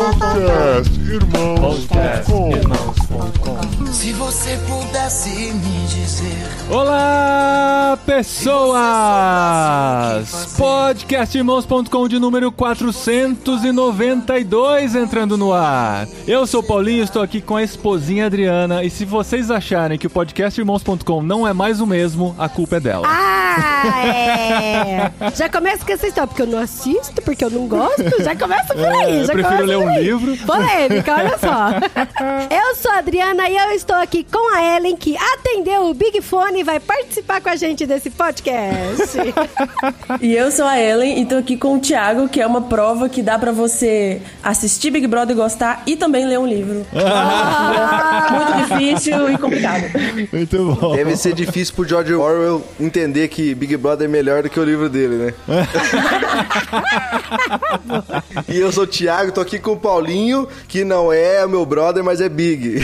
Podcast irmãos.com. Irmãos.com. Se você pudesse me dizer. Olá, pessoas! Podcastirmãos.com de número 492 entrando no ar. Eu sou o Paulinho, estou aqui com a esposinha Adriana. E se vocês acharem que o podcastirmãos.com não é mais o mesmo, a culpa é dela. Ah, é. Já começa com essa história, porque eu não assisto, porque eu não gosto. Já começa por aí. É, eu já prefiro começa ler um livro. Polêmica, olha só. Eu sou a Adriana e eu estou aqui com a Ellen, que atendeu o Big Fone e vai participar com a gente desse podcast. E eu sou a Ellen e tô aqui com o Thiago, que é uma prova que dá pra você assistir Big Brother e gostar e também ler um livro. Muito difícil e complicado. Muito bom. Deve ser difícil pro George Orwell entender que Big Brother é melhor do que o livro dele, né? e eu sou o Thiago, tô aqui com o Paulinho, que não é o meu brother, mas é Big.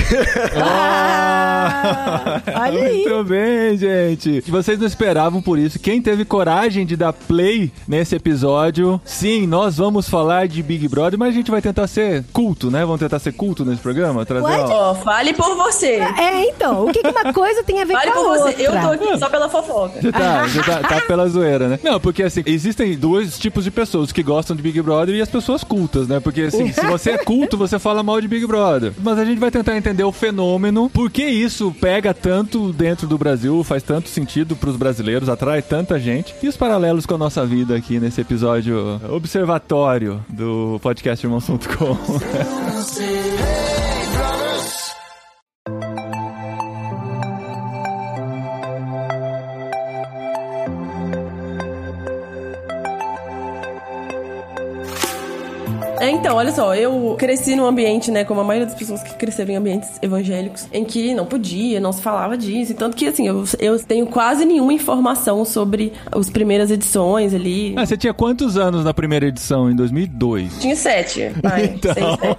Ah, olha aí. Muito bem, gente. Vocês não esperavam por isso. Quem teve coragem de dar play nesse episódio? Sim, nós vamos falar de Big Brother, mas a gente vai tentar ser culto, né? Vamos tentar ser culto nesse programa? Trazer, Ué, ó. Ó, fale por você. É, então, o que, que uma coisa tem a ver Fale com a por outra? você. Eu tô aqui só pela fofoca. Você tá, você tá, tá pela zoeira, né? Não, porque assim, existem dois tipos de pessoas que gostam de Big Brother e as pessoas cultas, né? Porque assim, se você é culto, você fala mal de Big Brother. Mas a gente vai tentar entender o fenômeno, por que isso pega tanto dentro do Brasil, faz tanto sentido pros brasileiros, atrai tanta gente, e os paralelos com a nossa vida aqui nesse episódio observatório do podcast Irmãos.com. É, então, olha só, eu cresci num ambiente, né, como a maioria das pessoas que cresceram em ambientes evangélicos, em que não podia, não se falava disso, e tanto que, assim, eu, eu tenho quase nenhuma informação sobre as primeiras edições ali. Ah, você tinha quantos anos na primeira edição, em 2002? Tinha sete, vai, Então. seis, sete.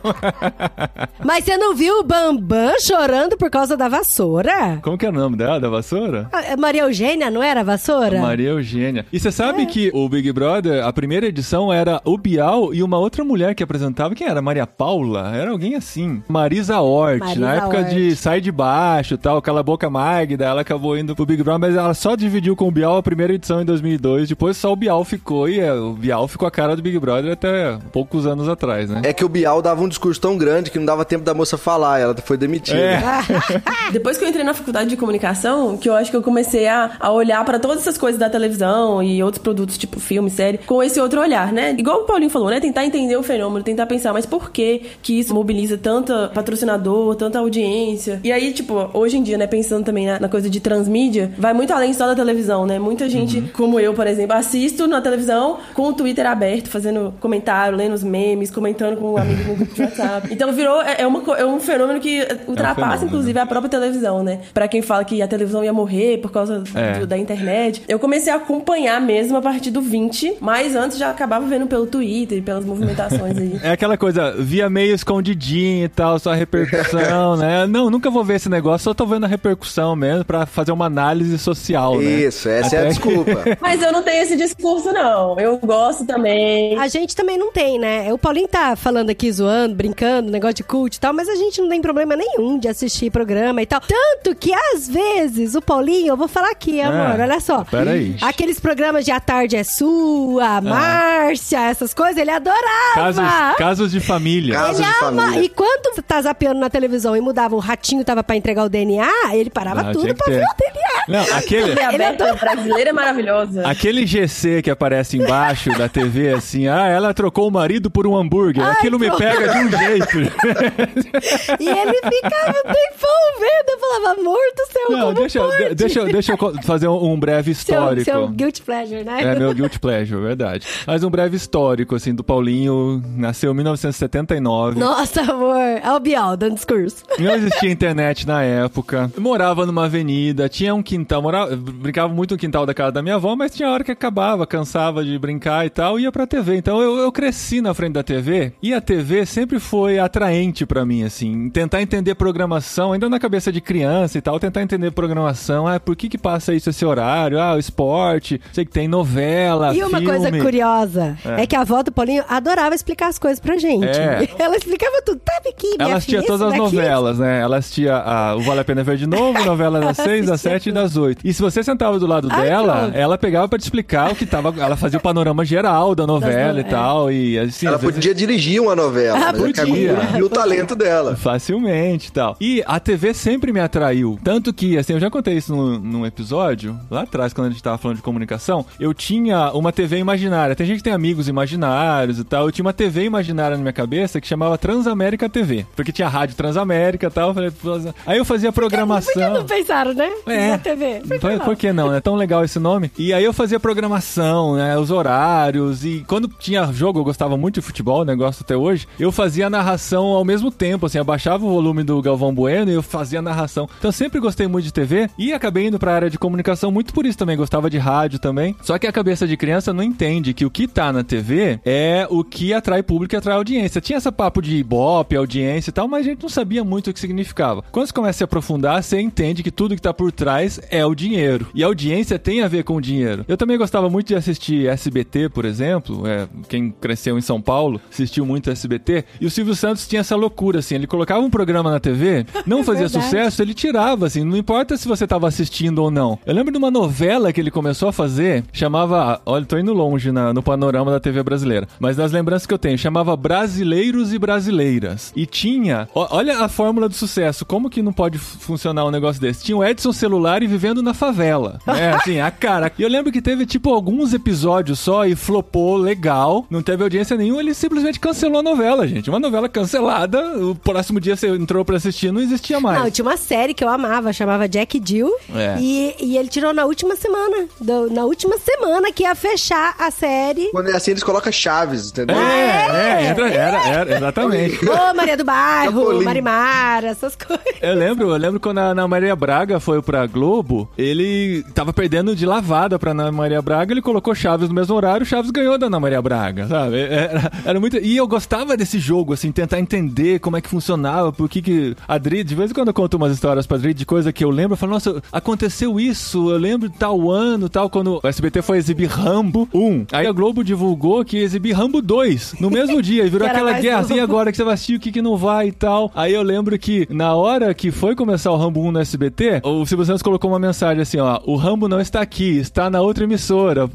Mas você não viu o Bambam chorando por causa da vassoura? Como que era o nome dela, da vassoura? Ah, Maria Eugênia, não era a vassoura? Maria Eugênia. E você É. sabe que o Big Brother, a primeira edição era o Bial e uma outra mulher que apresentava. Quem era? Maria Paula? Era alguém assim. Marisa Hort. Marisa na época Hort. de Sai de Baixo e tal, aquela boca Magda, ela acabou indo pro Big Brother, mas ela só dividiu com o Bial a primeira edição em 2002. Depois só o Bial ficou e é, o Bial ficou a cara do Big Brother até poucos anos atrás, né? É que o Bial dava um discurso tão grande que não dava tempo da moça falar, ela foi demitida. É. Depois que eu entrei na faculdade de comunicação, que eu acho que eu comecei a, a olhar pra todas essas coisas da televisão e outros produtos, tipo filme, série, com esse outro olhar, né? Igual o Paulinho falou, né? Tentar entender o fenômeno, tentar pensar, mas por que que isso mobiliza tanta patrocinador, tanta audiência? E aí, tipo, hoje em dia, né, pensando também na, na coisa de transmídia, vai muito além só da televisão, né? Muita gente, como eu, por exemplo, assisto na televisão com o Twitter aberto, fazendo comentário, lendo os memes, comentando com um amigo no grupo de WhatsApp. Então virou, é, é uma, é um fenômeno que ultrapassa, fenômeno. inclusive, a própria televisão, né? Pra quem fala que a televisão ia morrer por causa É. do- da internet. Eu comecei a acompanhar mesmo a partir do 20, mas antes já acabava vendo pelo Twitter e pelas movimentações aí. É aquela coisa, via meio escondidinho e tal, só a repercussão, né? Não, nunca vou ver esse negócio, só tô vendo a repercussão mesmo pra fazer uma análise social, né? Isso, essa é a Até- desculpa. Mas eu não tenho esse discurso, não. Eu gosto também. A gente também não tem, né? O Paulinho tá falando aqui, zoando, brincando, negócio de cult e tal, mas a gente não tem problema nenhum de assistir programa e tal. Tanto que, às vezes, o Paulinho, eu vou falar aqui, amor, Ah, olha só. peraí. Aqueles programas de A Tarde é Sua, Márcia, essas coisas, ele adorava. Casos, casos de família. Casos Ele de ama. família. E quando tá zapeando na televisão e mudava, o ratinho tava pra entregar o DNA, ele parava Ah, tudo pra ter. ver o DNA. Não, aquele, adora- brasileira é maravilhosa. aquele GC que aparece embaixo da TV, assim, ah, ela trocou o marido por um hambúrguer. Ai, Aquilo me pega de um jeito. E ele ficava tempão vendo. Eu falava, amor do céu, Não, como deixa, pode? de- deixa, eu- deixa eu fazer um, um breve Seu, histórico. seu guilty pleasure, né? É meu guilty pleasure, verdade. Mas um breve histórico, assim, do Paulinho. Nasceu em 1979. Nossa, amor. Olha o Bial dando discurso. Não existia internet na época. Morava numa avenida. Tinha um quintal, morava, brincava muito no quintal da casa da minha avó, mas tinha hora que acabava, cansava de brincar e tal, ia pra TV. Então eu, eu cresci na frente da TV e a TV sempre foi atraente pra mim, assim. Tentar entender programação, ainda na cabeça de criança e tal, tentar entender programação. Ah, por que que passa isso esse horário? Ah, o esporte, sei que tem novela, E uma filme. coisa curiosa é. que a avó do Paulinho adorava explicar as coisas pra gente. É. Ela explicava tudo. Sabe aqui, minha Ela assistia filha, todas as novelas, né? Ela assistia a, o Vale a Pena Ver de Novo, novela das seis, das sete e das oito. E se você sentava do lado Ai, dela, pronto. ela pegava pra te explicar o que tava. Ela fazia o panorama geral da novela no- e tal. E assim, Ela às vezes- podia dirigir uma novela. Ah, é que podia. viu o talento dela. Facilmente e tal. E a TV sempre me atraiu. Tanto que, assim, eu já contei isso num, num episódio, lá atrás, quando a gente tava falando de comunicação. Eu tinha uma TV imaginária. Tem gente que tem amigos imaginários e tal. Eu tinha uma TV imaginária na minha cabeça que chamava Transamérica TV. Porque tinha rádio Transamérica e tal. Eu falei, "Pô, Aí eu fazia Por que programação. não pensaram, né? É. Na TV. Por que não? por que não? É tão legal esse nome. E aí eu fazia programação, né? Os horários. E quando tinha jogo, eu gostava muito de futebol, negócio até hoje. Eu fazia a narração ao mesmo tempo, assim, abaixava o volume do Galvão Bueno e eu fazia a narração. Então eu sempre gostei muito de TV e acabei indo pra área de comunicação muito por isso também. Gostava de rádio também. Só que a cabeça de criança não entende que o que tá na TV é o que atrai público e atrai audiência. Tinha essa papo de ibope, audiência e tal, mas a gente não sabia muito o que significava. Quando você começa a se aprofundar, você entende que tudo que tá por trás é o dinheiro. E a audiência tem a ver com o dinheiro. Eu também gostava muito de assistir SBT, por exemplo. É, quem cresceu em São Paulo assistiu muito SBT. E o Silvio Santos tinha essa loucura, assim. Ele colocava um programa na TV, não fazia É sucesso, ele tirava, assim. Não importa se você tava assistindo ou não. Eu lembro de uma novela que ele começou a fazer, chamava. Olha, tô indo longe na- no panorama da TV brasileira. Mas das lembranças que eu tenho, chamava Brasileiros e Brasileiras. E tinha. ó- olha a fórmula do sucesso. Como que não pode funcionar um negócio desse? Tinha o Edson Celular e vivendo na favela. É, assim, a cara. E eu lembro que teve, tipo, alguns episódios só e flopou legal. Não teve audiência nenhuma. Ele simplesmente cancelou a novela, gente. Uma novela cancelada. O próximo dia você entrou pra assistir, não existia mais. Não, tinha uma série que eu amava, chamava Jack Jill. É. E, e ele tirou na última semana. do- na última semana que ia fechar a série. Quando é assim, eles colocam chaves, entendeu? É, é, entra, era, era, exatamente. Ô, Maria do Bairro. Marimara, essas coisas. Eu lembro, eu lembro quando a Ana Maria Braga foi pra Globo, ele tava perdendo de lavada pra Ana Maria Braga, ele colocou Chaves no mesmo horário, Chaves ganhou da Ana Maria Braga, sabe? Era, era muito. E eu gostava desse jogo, assim, tentar entender como é que funcionava, por que que. A Dri, de vez em quando eu conto umas histórias pra Dri de coisa que eu lembro, eu falo, nossa, aconteceu isso, eu lembro de tal ano, tal, quando o SBT foi exibir Rambo 1. Aí a Globo divulgou que ia exibir Rambo 2 no mesmo dia, e virou aquela mais guerra, assim, novo. agora que você vai assistir, o que que não vai e tal. Aí eu lembro que na hora que foi começar o Rambo 1 no SBT, o Silvio Santos colocou uma mensagem assim, ó, o Rambo não está aqui, está na outra emissora.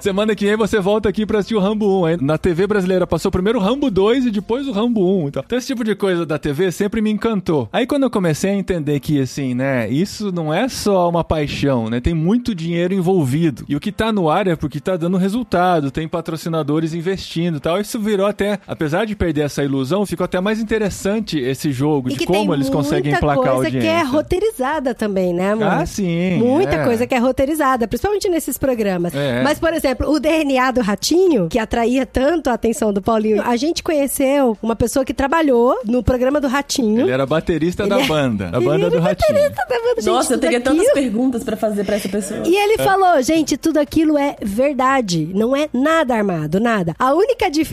Semana que vem você volta aqui pra assistir o Rambo 1. Aí na TV brasileira passou primeiro o Rambo 2 e depois o Rambo 1. Então, então esse tipo de coisa da TV sempre me encantou. Aí quando eu comecei a entender que, assim, né, isso não é só uma paixão, né, tem muito dinheiro envolvido. E o que tá no ar é porque tá dando resultado, tem patrocinadores investindo e tal. Isso virou até, apesar de perder essa ilusão, ficou até mais interessante esse jogo, E de como eles conseguem emplacar a coisa audiência. que é roteirizada também, né, amor? Ah, sim. Muita é. coisa que é roteirizada, principalmente nesses programas. É. Mas, por exemplo, o DNA do Ratinho, que atraía tanto a atenção do Paulinho, a gente conheceu uma pessoa que trabalhou no programa do Ratinho. Ele era baterista Ele da é- banda, a Ele banda do Ratinho. baterista da banda, gente, Nossa, eu teria aquilo- tantas perguntas pra fazer pra essa pessoa. E ele falou, gente, tudo aquilo é verdade. Não é nada armado, nada. A única diferença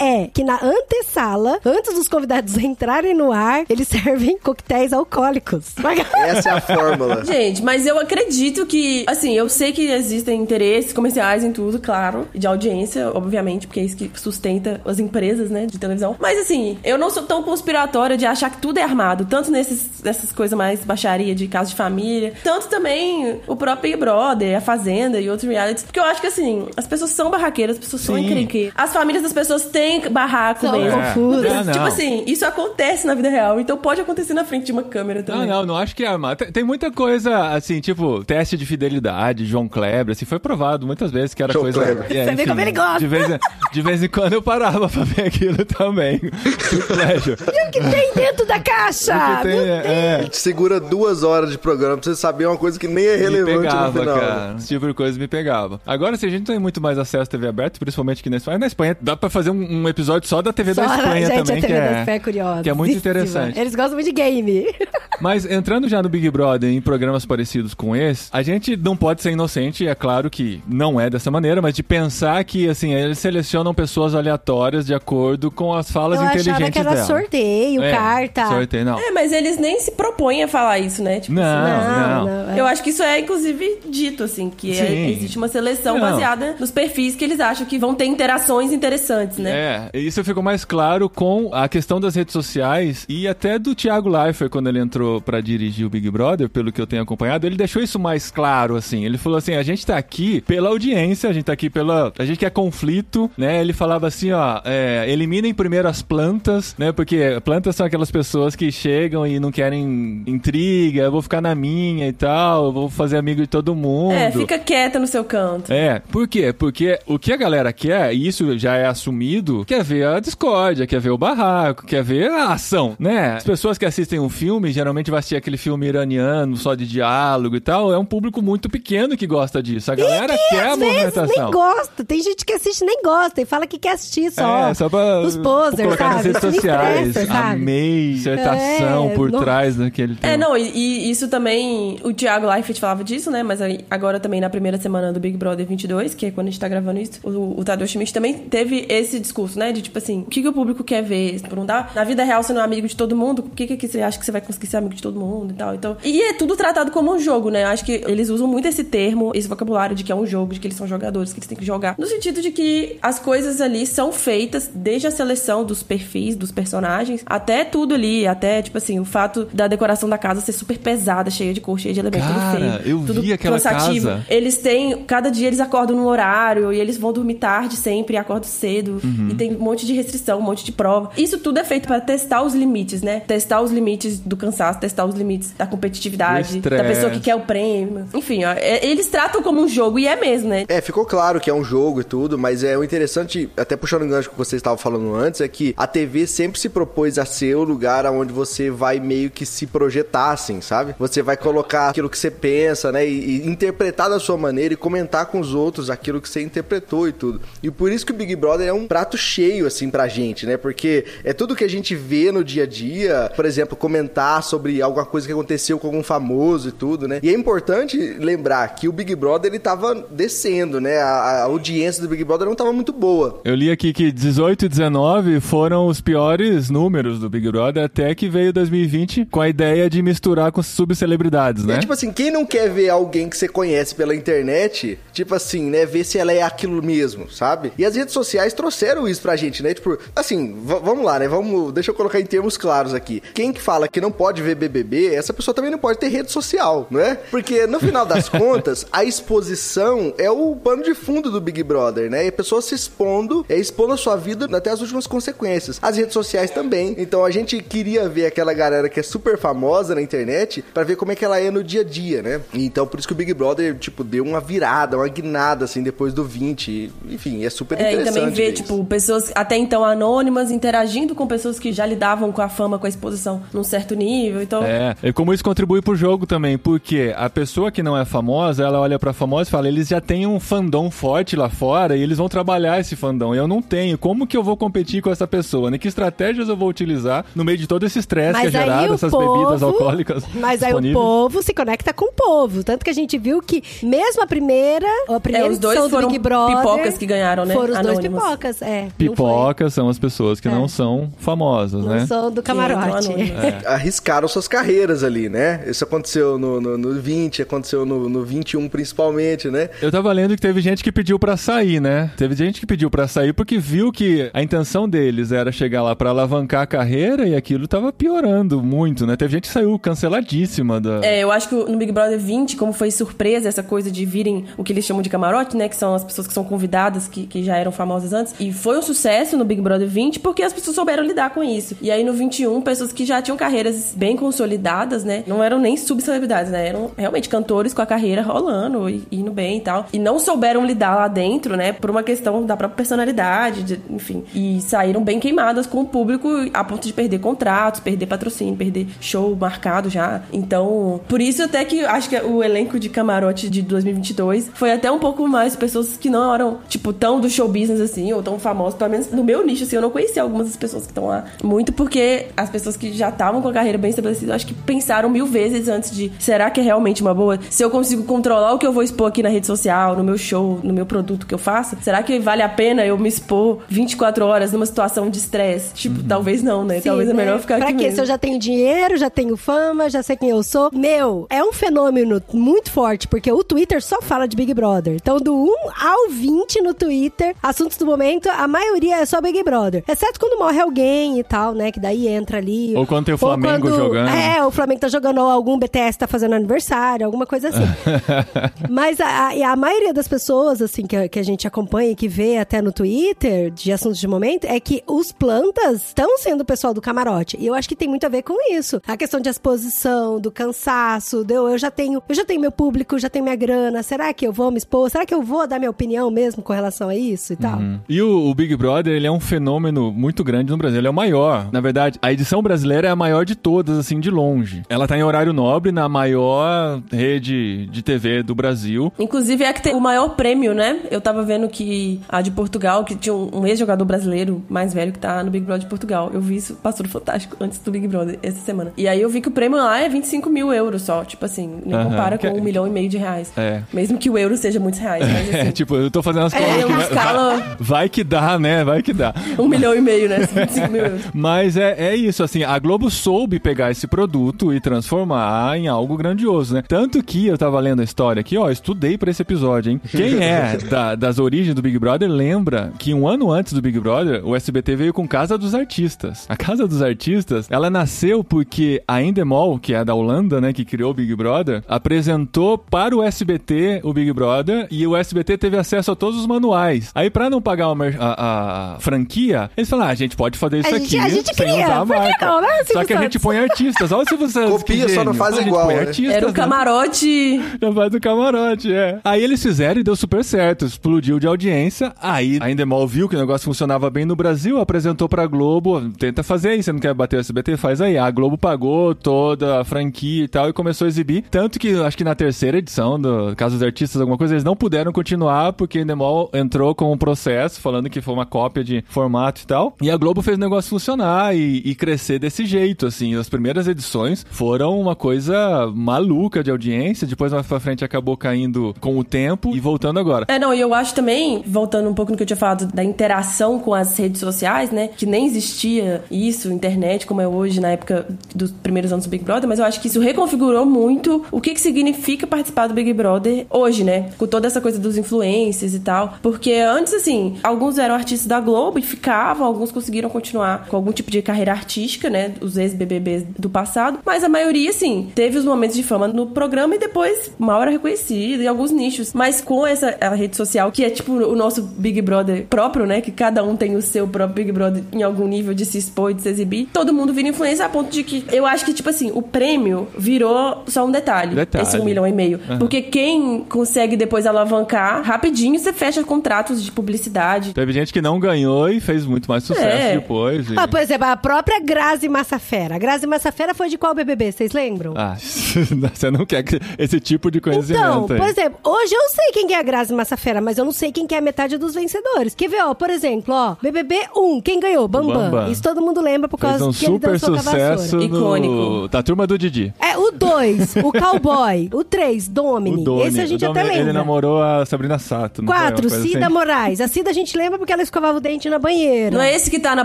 é que na antessala, antes dos convidados entrarem no ar, eles servem coquetéis alcoólicos. Essa é a fórmula. Gente, mas eu acredito que, assim, eu sei que existem interesses comerciais em tudo, claro, de audiência, obviamente, porque é isso que sustenta as empresas, né, de televisão. Mas, assim, eu não sou tão conspiratória de achar que tudo é armado, tanto nesses, nessas coisas mais baixaria de casa de família, tanto também o próprio Big Brother, a Fazenda e outros realities, porque eu acho que, assim, as pessoas são barraqueiras, as pessoas são Sim. encrenqueiras, as famílias das pessoas têm barraco São mesmo. confusas. Ah, não. Tipo assim, isso acontece na vida real, então pode acontecer na frente de uma câmera Não, também. não, não acho que é armado. Tem, tem muita coisa, assim, tipo, teste de fidelidade, João Kleber, assim, foi provado muitas vezes que era João coisa. Kleber. É, Você vê como ele gosta. De vez, em- de vez em quando eu parava pra ver aquilo também. Privilégio. o que tem dentro da caixa? Tem, Meu é, Te segura duas horas de programa pra você saber uma coisa que nem é me relevante pegava, no final. cara. Esse tipo de coisa me pegava. Agora, se a gente não tem muito mais acesso à TV aberta, principalmente aqui na Espanha, na Espanha dá pra fazer um, um episódio só da TV Só, da Espanha gente, também, a TV que da é, Espanha é curiosa. que é muito interessante. Eles gostam muito de game. Mas entrando já no Big Brother, em programas parecidos com esse, a gente não pode ser inocente, é claro que não é dessa maneira, mas de pensar que, assim, eles selecionam pessoas aleatórias de acordo com as falas Eu inteligentes achava que era dela. sorteio, É, carta. Sorteio, não. É, mas eles nem se propõem a falar isso, né? Tipo, Não, assim, não. é. Eu acho que isso é, inclusive, dito, assim, que é- existe uma seleção Não. baseada nos perfis que eles acham que vão ter interações interessantes, né? É, isso ficou mais claro com a questão das redes sociais e até do Thiago Leifert, quando ele entrou pra dirigir o Big Brother, pelo que eu tenho acompanhado, ele deixou isso mais claro, assim. Ele falou assim: a gente tá aqui pela audiência, a gente tá aqui pela. A gente quer conflito, né? Ele falava assim: ó, é, eliminem primeiro as plantas, né? Porque plantas são aquelas pessoas que chegam e não querem intriga, eu vou ficar na minha e tal, eu vou fazer amigo de todo mundo. É, fica quieta no seu canto. É, por quê? Porque o que a galera quer, e isso já é assumido, quer ver a discórdia, quer ver o barraco, quer ver a ação, né? As pessoas que assistem um filme, geralmente vai assistir aquele filme iraniano, só de diálogo e tal, é um público muito pequeno que gosta disso. A galera E quer a movimentação. nem gosta. Tem gente que assiste e nem gosta e fala que quer assistir só. É, só pra Os posers, colocar nas sabe? redes Isso me sociais. sabe? Amei dissertação É, por não- trás daquele tema. É, não, e, e isso também, o Thiago Leifert falava disso, né? Mas aí, agora também na primeira semana do Big Brother 22, que é quando a gente tá gravando isso, o, o Tadeu Schmidt também teve esse discurso, né? De tipo assim, o que, que o público quer ver? Por não dar, na vida real você não é amigo de todo mundo, por que, que aqui você acha que você vai conseguir ser amigo de todo mundo e tal? Então, e é tudo tratado como um jogo, né? Eu acho que eles usam muito esse termo, esse vocabulário de que é um jogo, de que eles são jogadores, que eles têm que jogar. No sentido de que as coisas ali são feitas desde a seleção dos perfis, dos personagens, até tudo ali, até, tipo assim, o fato da decoração da casa ser super pesada, cheia de cor, cheia de elementos, tudo Cara, feio. eu tudo vi aquela cansativo. casa. Eles têm, cada dia eles acordam num horário e eles vão dormir tarde sempre, acordam cedo, Uhum. e tem um monte de restrição, um monte de prova. Isso tudo é feito para testar os limites, né? Testar os limites do cansaço, testar os limites da competitividade, da pessoa que quer o prêmio. Enfim, ó, é- eles tratam como um jogo e é mesmo, né? É, ficou claro que é um jogo e tudo, mas é o interessante, até puxando o gancho que vocês estavam falando antes, é que a TV sempre se propôs a ser o lugar onde você vai meio que se projetar, assim, sabe? Você vai colocar aquilo que você pensa, né? E, e interpretar da sua maneira e comentar com os outros aquilo que você interpretou e tudo. E por isso que o Big Brother é um prato cheio, assim, pra gente, né? Porque é tudo que a gente vê no dia a dia, por exemplo, comentar sobre alguma coisa que aconteceu com algum famoso e tudo, né? E é importante lembrar que o Big Brother ele tava descendo, né? A, a audiência do Big Brother não tava muito boa. Eu li aqui que 18 e 19 foram os piores números do Big Brother, até que veio 2020 com a ideia de misturar com subcelebridades, né? É tipo assim, quem não quer ver alguém que você conhece pela internet, tipo assim, né, ver se ela é aquilo mesmo, sabe? E as redes sociais trouxeram isso pra gente, né? Tipo, assim, vamos lá, né? Vamos, deixa eu colocar em termos claros aqui. Quem que fala que não pode ver BBB, essa pessoa também não pode ter rede social, não é? Porque no final das contas, a exposição é o pano de fundo do Big Brother, né? E a pessoa se expondo, é expondo a sua vida até as últimas consequências. As redes sociais também. Então a gente queria ver aquela galera que é super famosa na internet pra ver como é que ela é no dia a dia, né? Então por isso que o Big Brother, tipo, deu uma virada, uma guinada, assim, depois do 20. E, Enfim, é super É, e interessante. Também ver, ver isso. tipo, pessoas até então anônimas interagindo com pessoas que já lidavam com a fama, com a exposição num certo nível. Então, É, e como isso contribui pro jogo também, porque a pessoa que não é famosa, ela olha pra famosa e fala, eles já têm um fandom forte lá fora e eles vão trabalhar esse fandom. E eu não tenho. Como que eu vou competir com essa pessoa? Né? Que estratégias eu vou utilizar no meio de todo esse estresse que é gerado, essas povo, bebidas alcoólicas Mas aí o povo se conecta com o povo. Tanto que a gente viu que, mesmo a primeira, a primeira É, os dois edição do foram Big Brother... pipocas que ganharam, né? Foram os dois Anônimos. Pipocas, é. Pipocas são as pessoas que É. não são famosas, Não né? são do camarote. anônimos. arriscaram suas carreiras ali, né? Isso aconteceu no, no, no 20, aconteceu no, no 21 principalmente, né? Eu tava lendo que teve gente que pediu pra sair, né? Teve gente que pediu pra sair porque viu que a intenção deles era chegar lá pra alavancar a carreira e aquilo tava piorando muito, né? Teve gente que saiu canceladíssima da. É, eu acho que no Big Brother 20, como foi surpresa essa coisa de virem o que eles chamam de camarote, né? Que são as pessoas que são convidadas, que, que já eram famosas antes. E foi um sucesso no Big Brother 20 porque as pessoas souberam lidar com isso. E aí no 21, pessoas que já tinham carreiras bem consolidadas, né? Não eram nem subcelebridades, né? Eram realmente cantores com a carreira rolando e indo bem e tal. E não souberam lidar lá dentro, né? Por uma questão da própria personalidade, de- enfim. E saíram bem queimadas com o público a ponto de perder contratos, perder patrocínio, perder show marcado já. Então, por isso até que acho que o elenco de camarote de 2022 foi até um pouco mais pessoas que não eram, tipo, tão do show business assim, ou tão famosas, pelo menos no meu nicho, assim, eu não conhecia algumas das pessoas que estão lá. Muito porque as pessoas que já estavam com a carreira bem estabelecida, acho que pensaram mil vezes antes de será que é realmente uma boa? Se eu consigo controlar o que eu vou expor aqui na rede social, no meu show, no meu produto que eu faço, será que vale a pena eu me expor 24 horas numa situação de estresse? Tipo, talvez não, né? Sim, talvez é né? melhor ficar pra aqui quê? mesmo. Se eu já tenho dinheiro, já tenho fama, já sei quem eu sou. Meu, é um fenômeno muito forte, porque o Twitter só fala de Big Brother. Então, do 1 ao 20 no Twitter, assuntos do momento, a maioria é só Big Brother. Exceto quando morre alguém e tal, né? Que daí entra ali. Ou quando tem o Flamengo jogando. É, o Flamengo tá jogando, ou algum BTS tá fazendo aniversário, alguma coisa assim. Mas a, a, a maioria das pessoas, assim, que, a- que a gente acompanha e que vê até no Twitter, de assuntos de momento, é que os plantas estão sendo o pessoal do camarote. E eu acho que tem muito a ver com isso. A questão de exposição, do cansaço, do eu já tenho, eu já tenho meu público, já tenho minha grana. Será que eu vou me expor? Será que eu vou dar minha opinião mesmo com relação a isso e tal? E o, o Big Brother, ele é um fenômeno muito grande no Brasil. Ele é o maior. Na verdade, a edição brasileira é a maior de todas, assim, de longe. Ela tá em horário nobre na maior rede de TV do Brasil. Inclusive é a que tem o maior prêmio, né? Eu tava vendo que a de Portugal, que tinha um, ex-jogador brasileiro mais velho que tá no Big Brother de Portugal. Eu vi isso, passou Fantástico, antes do Big Brother, essa semana. E aí eu vi que o prêmio lá é 25 mil euros só. Tipo assim, nem Aham. compara com Que- um milhão e meio de reais. É. Mesmo que o euro seja muitos reais, mas É, assim. tipo, eu tô fazendo as É, contas. uma que vai- escala- vai, que dá, né? Vai que dá. Um milhão e meio, né? 25 mil euros. Mas é, é isso, assim, a Globo soube pegar esse produto e transformar em algo grandioso, né? Tanto que eu tava lendo a história aqui, ó, estudei pra esse episódio, hein? Quem é da- das origens do Big Brother lembra que um ano antes do Big Brother, o SBT veio com Casa dos Artistas. A Casa dos Artistas, ela nasceu porque a Endemol, que é da Holanda, né, que criou o Big Brother, apresentou para o SBT o Big Brother e o SBT teve acesso a todos os manuais. Aí, pra não pagar uma- a, a franquia, eles falaram, ah, a gente pode fazer isso A aqui gente- a gente sem cria, usar a marca. não, né, Só que a gente põe artistas. Olha Silvio Santos. Copia, só não faz igual, põe né? artistas, Era o né? camarote. Já faz o camarote, é. Aí eles fizeram e deu super certo. Explodiu de audiência. Aí a Endemol viu que o negócio funcionava bem no Brasil, apresentou pra Globo. Tenta fazer aí, você não quer bater o SBT? Faz aí. A Globo pagou toda a franquia e tal e começou a exibir. Tanto que acho que na terceira edição do Caso dos Artistas, alguma coisa, eles não puderam continuar porque a Endemol entrou com um processo falando que foi uma cópia de formato e tal. E a Globo fez o negócio funcionar e, e crescer desse jeito, assim. As primeiras edições foram uma coisa maluca de audiência. Depois, mais pra frente, acabou caindo com o tempo e voltando agora. É, não, e eu acho também, voltando um pouco no que eu tinha falado da interação com as redes sociais, né? Que nem existia isso, internet, como é hoje, na época dos primeiros anos do Big Brother, mas eu acho que isso reconfigurou muito o que, que significa participar do Big Brother hoje, né? Com toda essa coisa dos influencers e tal. Porque antes, assim, alguns eram artistas da Globo e ficavam, alguns conseguiram continuar com algum tipo de carreira artística, né? Os ex-BBBs do passado, mas a maioria, assim, teve os momentos de fama no programa e depois mal era reconhecido em alguns nichos. Mas com essa rede social, que é tipo o nosso Big Brother próprio, né? Que cada um tem o seu próprio Big Brother em algum nível de se expor e de se exibir. Todo mundo vira influência a ponto de que eu acho que, tipo assim, o prêmio virou só um detalhe. Detalhe. Esse um milhão e meio. Porque quem consegue depois alavancar, rapidinho você fecha contratos de publicidade. Teve gente que não ganhou e fez muito mais sucesso É. depois. e- Ah, por exemplo, a própria Grazi Massafera. A Grazi Massafera foi de qual BBB? Vocês lembram? Ah, você não quer que- esse tipo de conhecimento Então, aí. por exemplo, hoje eu sei quem que é a Grazi Massafera, mas eu não sei quem que é a metade dos vencedores. Quer ver, ó, por exemplo, ó, BBB 1, quem ganhou? Bambam. Bambam. Isso todo mundo lembra por Fez causa um que ele super dançou com a sucesso vassoura. no... Icônico. da turma do Didi. É, o 2, o Cowboy. o 3, Domini. O Doni. Esse a gente até Ele lembra. namorou a Sabrina Sato. não foi? Uma 4, coisa Cida assim? Moraes. A Cida a gente lembra porque ela escovava o dente na banheira. Não é esse que tá na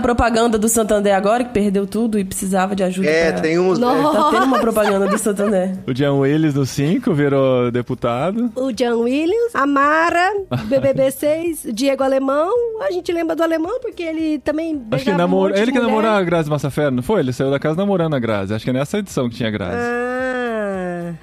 propaganda do Santander agora, que perdeu tudo e precisava de ajuda É, pra... tem uns. Nossa. Tá tendo uma propaganda do Santander. O John Willis no 5 virou deputado. O John Williams, a Mara, BBB 6, Diego Alemão. A gente lembra do Alemão porque ele também Acho que beijava um namorou. monte de Ele que namorou a Grazi Massafera, não foi? Ele saiu da casa namorando a Grazi. Acho que é nessa edição que tinha a Grazi. Ah.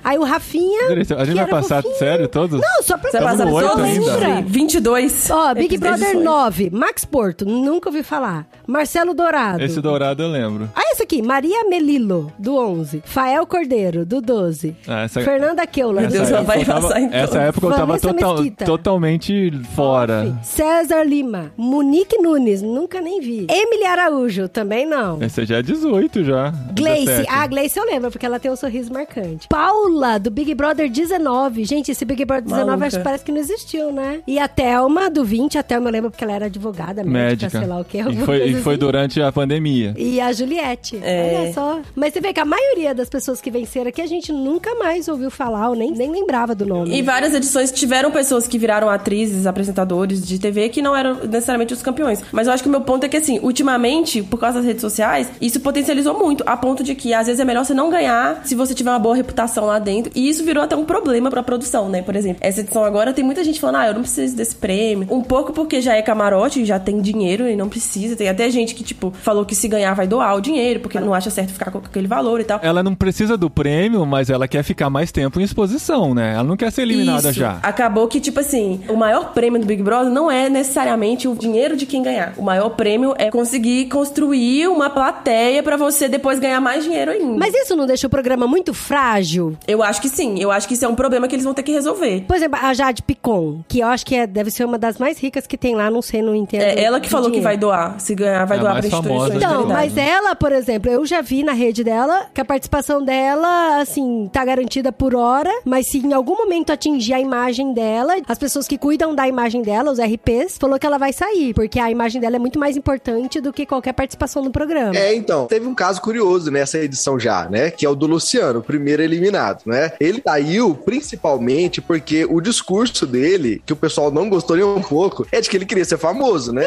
Aí o Rafinha. A gente que vai era passar fofinho. sério todos? Não, só pra Você Tamo passa no oito todos ainda. os 22. Ó, Big. Brother 9, Max Porto, nunca ouvi falar. Marcelo Dourado. Esse dourado eu lembro. Ah, esse aqui, Maria Melilo, do 11. Fael Cordeiro, do 12. Ah, essa- Fernanda Deus, do só vai eu tava, passar então. essa época eu tava total- totalmente fora. César Lima, Monique Nunes, nunca nem vi. Emily Araújo, também não. Esse já é 18 já. Gleice, 17. ah, Gleice eu lembro, porque ela tem um sorriso marcante. Paula, do Big Brother 19. Gente, esse Big Brother 19 Maluca. acho que parece que não existiu, né? E a Thelma, do 20, a Thelma eu lembro porque ela era advogada, médica, médica. sei lá o que. E foi, coisa e foi durante a pandemia. E a Juliette. É. Olha só. Mas você vê que a maioria das pessoas que venceram aqui a gente nunca mais ouviu falar ou nem, nem lembrava do nome. Em várias edições tiveram pessoas que viraram atrizes, apresentadores de TV que não eram necessariamente os campeões. Mas eu acho que o meu ponto é que, assim, ultimamente, por causa das redes sociais, isso potencializou muito, a ponto de que às vezes é melhor você não ganhar se você tiver uma boa reputação lá dentro. E isso virou até um problema pra produção, né? Por exemplo, essa edição agora tem muita gente falando, ah, eu não preciso desse prêmio. Um pouco porque já é camarote, já tem dinheiro e não precisa. Tem até gente que, tipo, falou que se ganhar vai doar o dinheiro, porque não acha certo ficar com aquele valor e tal. Ela não precisa do prêmio, mas ela quer ficar mais tempo em exposição, né? Ela não quer ser eliminada Isso. já. Acabou que, tipo assim, o maior prêmio do Big Brother não é necessariamente o dinheiro de quem ganhar. O maior prêmio é conseguir construir uma plateia pra você depois ganhar mais dinheiro ainda. Mas isso não deixa o programa muito frágil? Eu acho que sim. Eu acho que isso é um problema que eles vão ter que resolver. Por exemplo, a Jade Picon, que eu acho que é- deve ser uma das mais ricas que tem lá, não sei, não entendo. É ela que falou que dinheiro. vai doar. Se ganhar, vai É doar pra instituições Então, mas ela, por exemplo, eu já vi na rede dela que a participação dela, assim, tá garantida por hora, mas se em algum momento atingir a imagem dela, as pessoas que cuidam da imagem dela, os RPs, falou que ela vai sair, porque a imagem dela é muito mais importante do que qualquer participação no programa. É, então, teve um caso curioso nessa edição já, né? Que é o do Luciano, o primeiro eliminado, né? Ele saiu principalmente porque o discurso dele, que o pessoal não gostou nem um pouco, é de que ele queria ser famoso, né?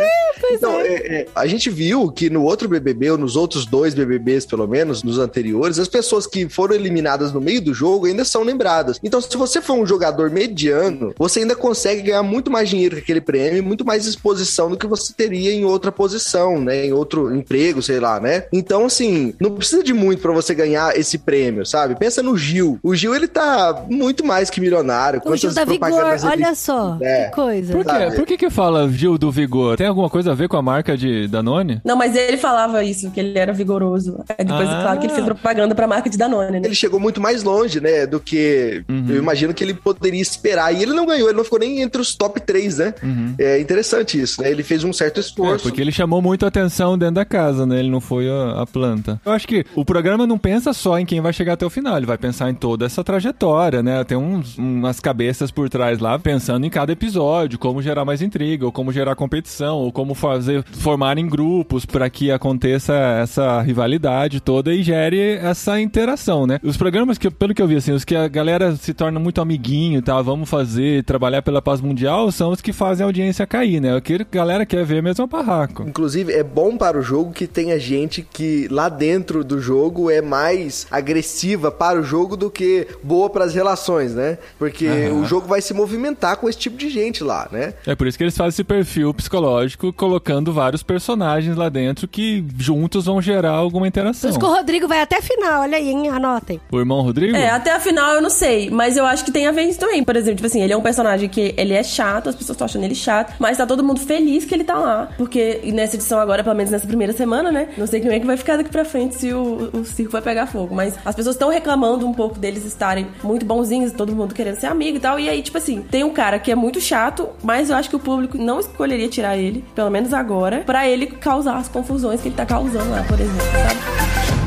então, é, é, a gente viu que no outro BBB, ou nos outros dois BBBs, pelo menos, nos anteriores, as pessoas que foram eliminadas no meio do jogo ainda são lembradas. Então, se você for um jogador mediano, você ainda consegue ganhar muito mais dinheiro que aquele prêmio, e muito mais exposição do que você teria em outra posição, né? Em outro emprego, sei lá, né? Então, assim, não precisa de muito pra você ganhar esse prêmio, sabe? Pensa no Gil. O Gil, ele tá muito mais que milionário. O Gil da Vigor, olha só, É. que coisa. Por quê? Por que que fala Gil do Vigor? Tem alguma coisa a ver com a marca de Danone? Não, mas ele falava isso, que ele era vigoroso. Aí depois, Ah. claro, que ele fez propaganda pra marca de Danone, né? Ele chegou muito mais longe, né? Do que Uhum. eu imagino que ele poderia esperar. E ele não ganhou, ele não ficou nem entre os top 3, né? É interessante isso, né? Ele fez um certo Uhum. É, esforço. porque ele chamou muito atenção dentro da casa, né? Ele não foi a, a planta. Eu acho que o programa não pensa só em quem vai chegar até o final, ele vai pensar em toda essa trajetória, né? Tem uns, umas cabeças por trás lá pensando em cada episódio, como gerar mais intriga, ou como gerar competição, ou como fazer formar em grupos para que aconteça essa rivalidade toda e gere essa interação, né? Os programas que, pelo que eu vi, assim, os que a galera se torna muito amiguinho, tá? Vamos fazer, trabalhar pela paz mundial, são os que fazem a audiência cair, né? O que a galera quer ver mesmo é o barraco. Inclusive, é bom para o jogo que tenha gente que lá dentro do jogo é mais agressiva para o jogo do que boa para as relações, né? Porque Aham. o jogo vai se movimentar com esse tipo de gente lá, né? É por isso que eles fazem esse perfil psicológico, colocando vários personagens lá dentro que juntos vão gerar alguma Por interação. isso que o Rodrigo vai até a final, olha aí, hein? Anotem. O irmão Rodrigo? É, até a final eu não sei, mas eu acho que tem a ver isso também. Por exemplo, tipo assim, ele é um personagem que ele é chato, as pessoas estão achando ele chato, mas tá todo mundo feliz que ele tá lá. Porque nessa edição agora, pelo menos nessa primeira semana, né? Não sei como é que vai ficar daqui pra frente se o, o circo vai pegar fogo. Mas as pessoas estão reclamando um pouco deles estarem muito bonzinhos, todo mundo querendo ser amigo e tal. E aí, tipo assim, tem um cara que é muito chato, mas eu acho que o público não escolheria tirar ele, pelo menos agora, pra ele causar as confusões que ele tá causando lá, por exemplo, sabe?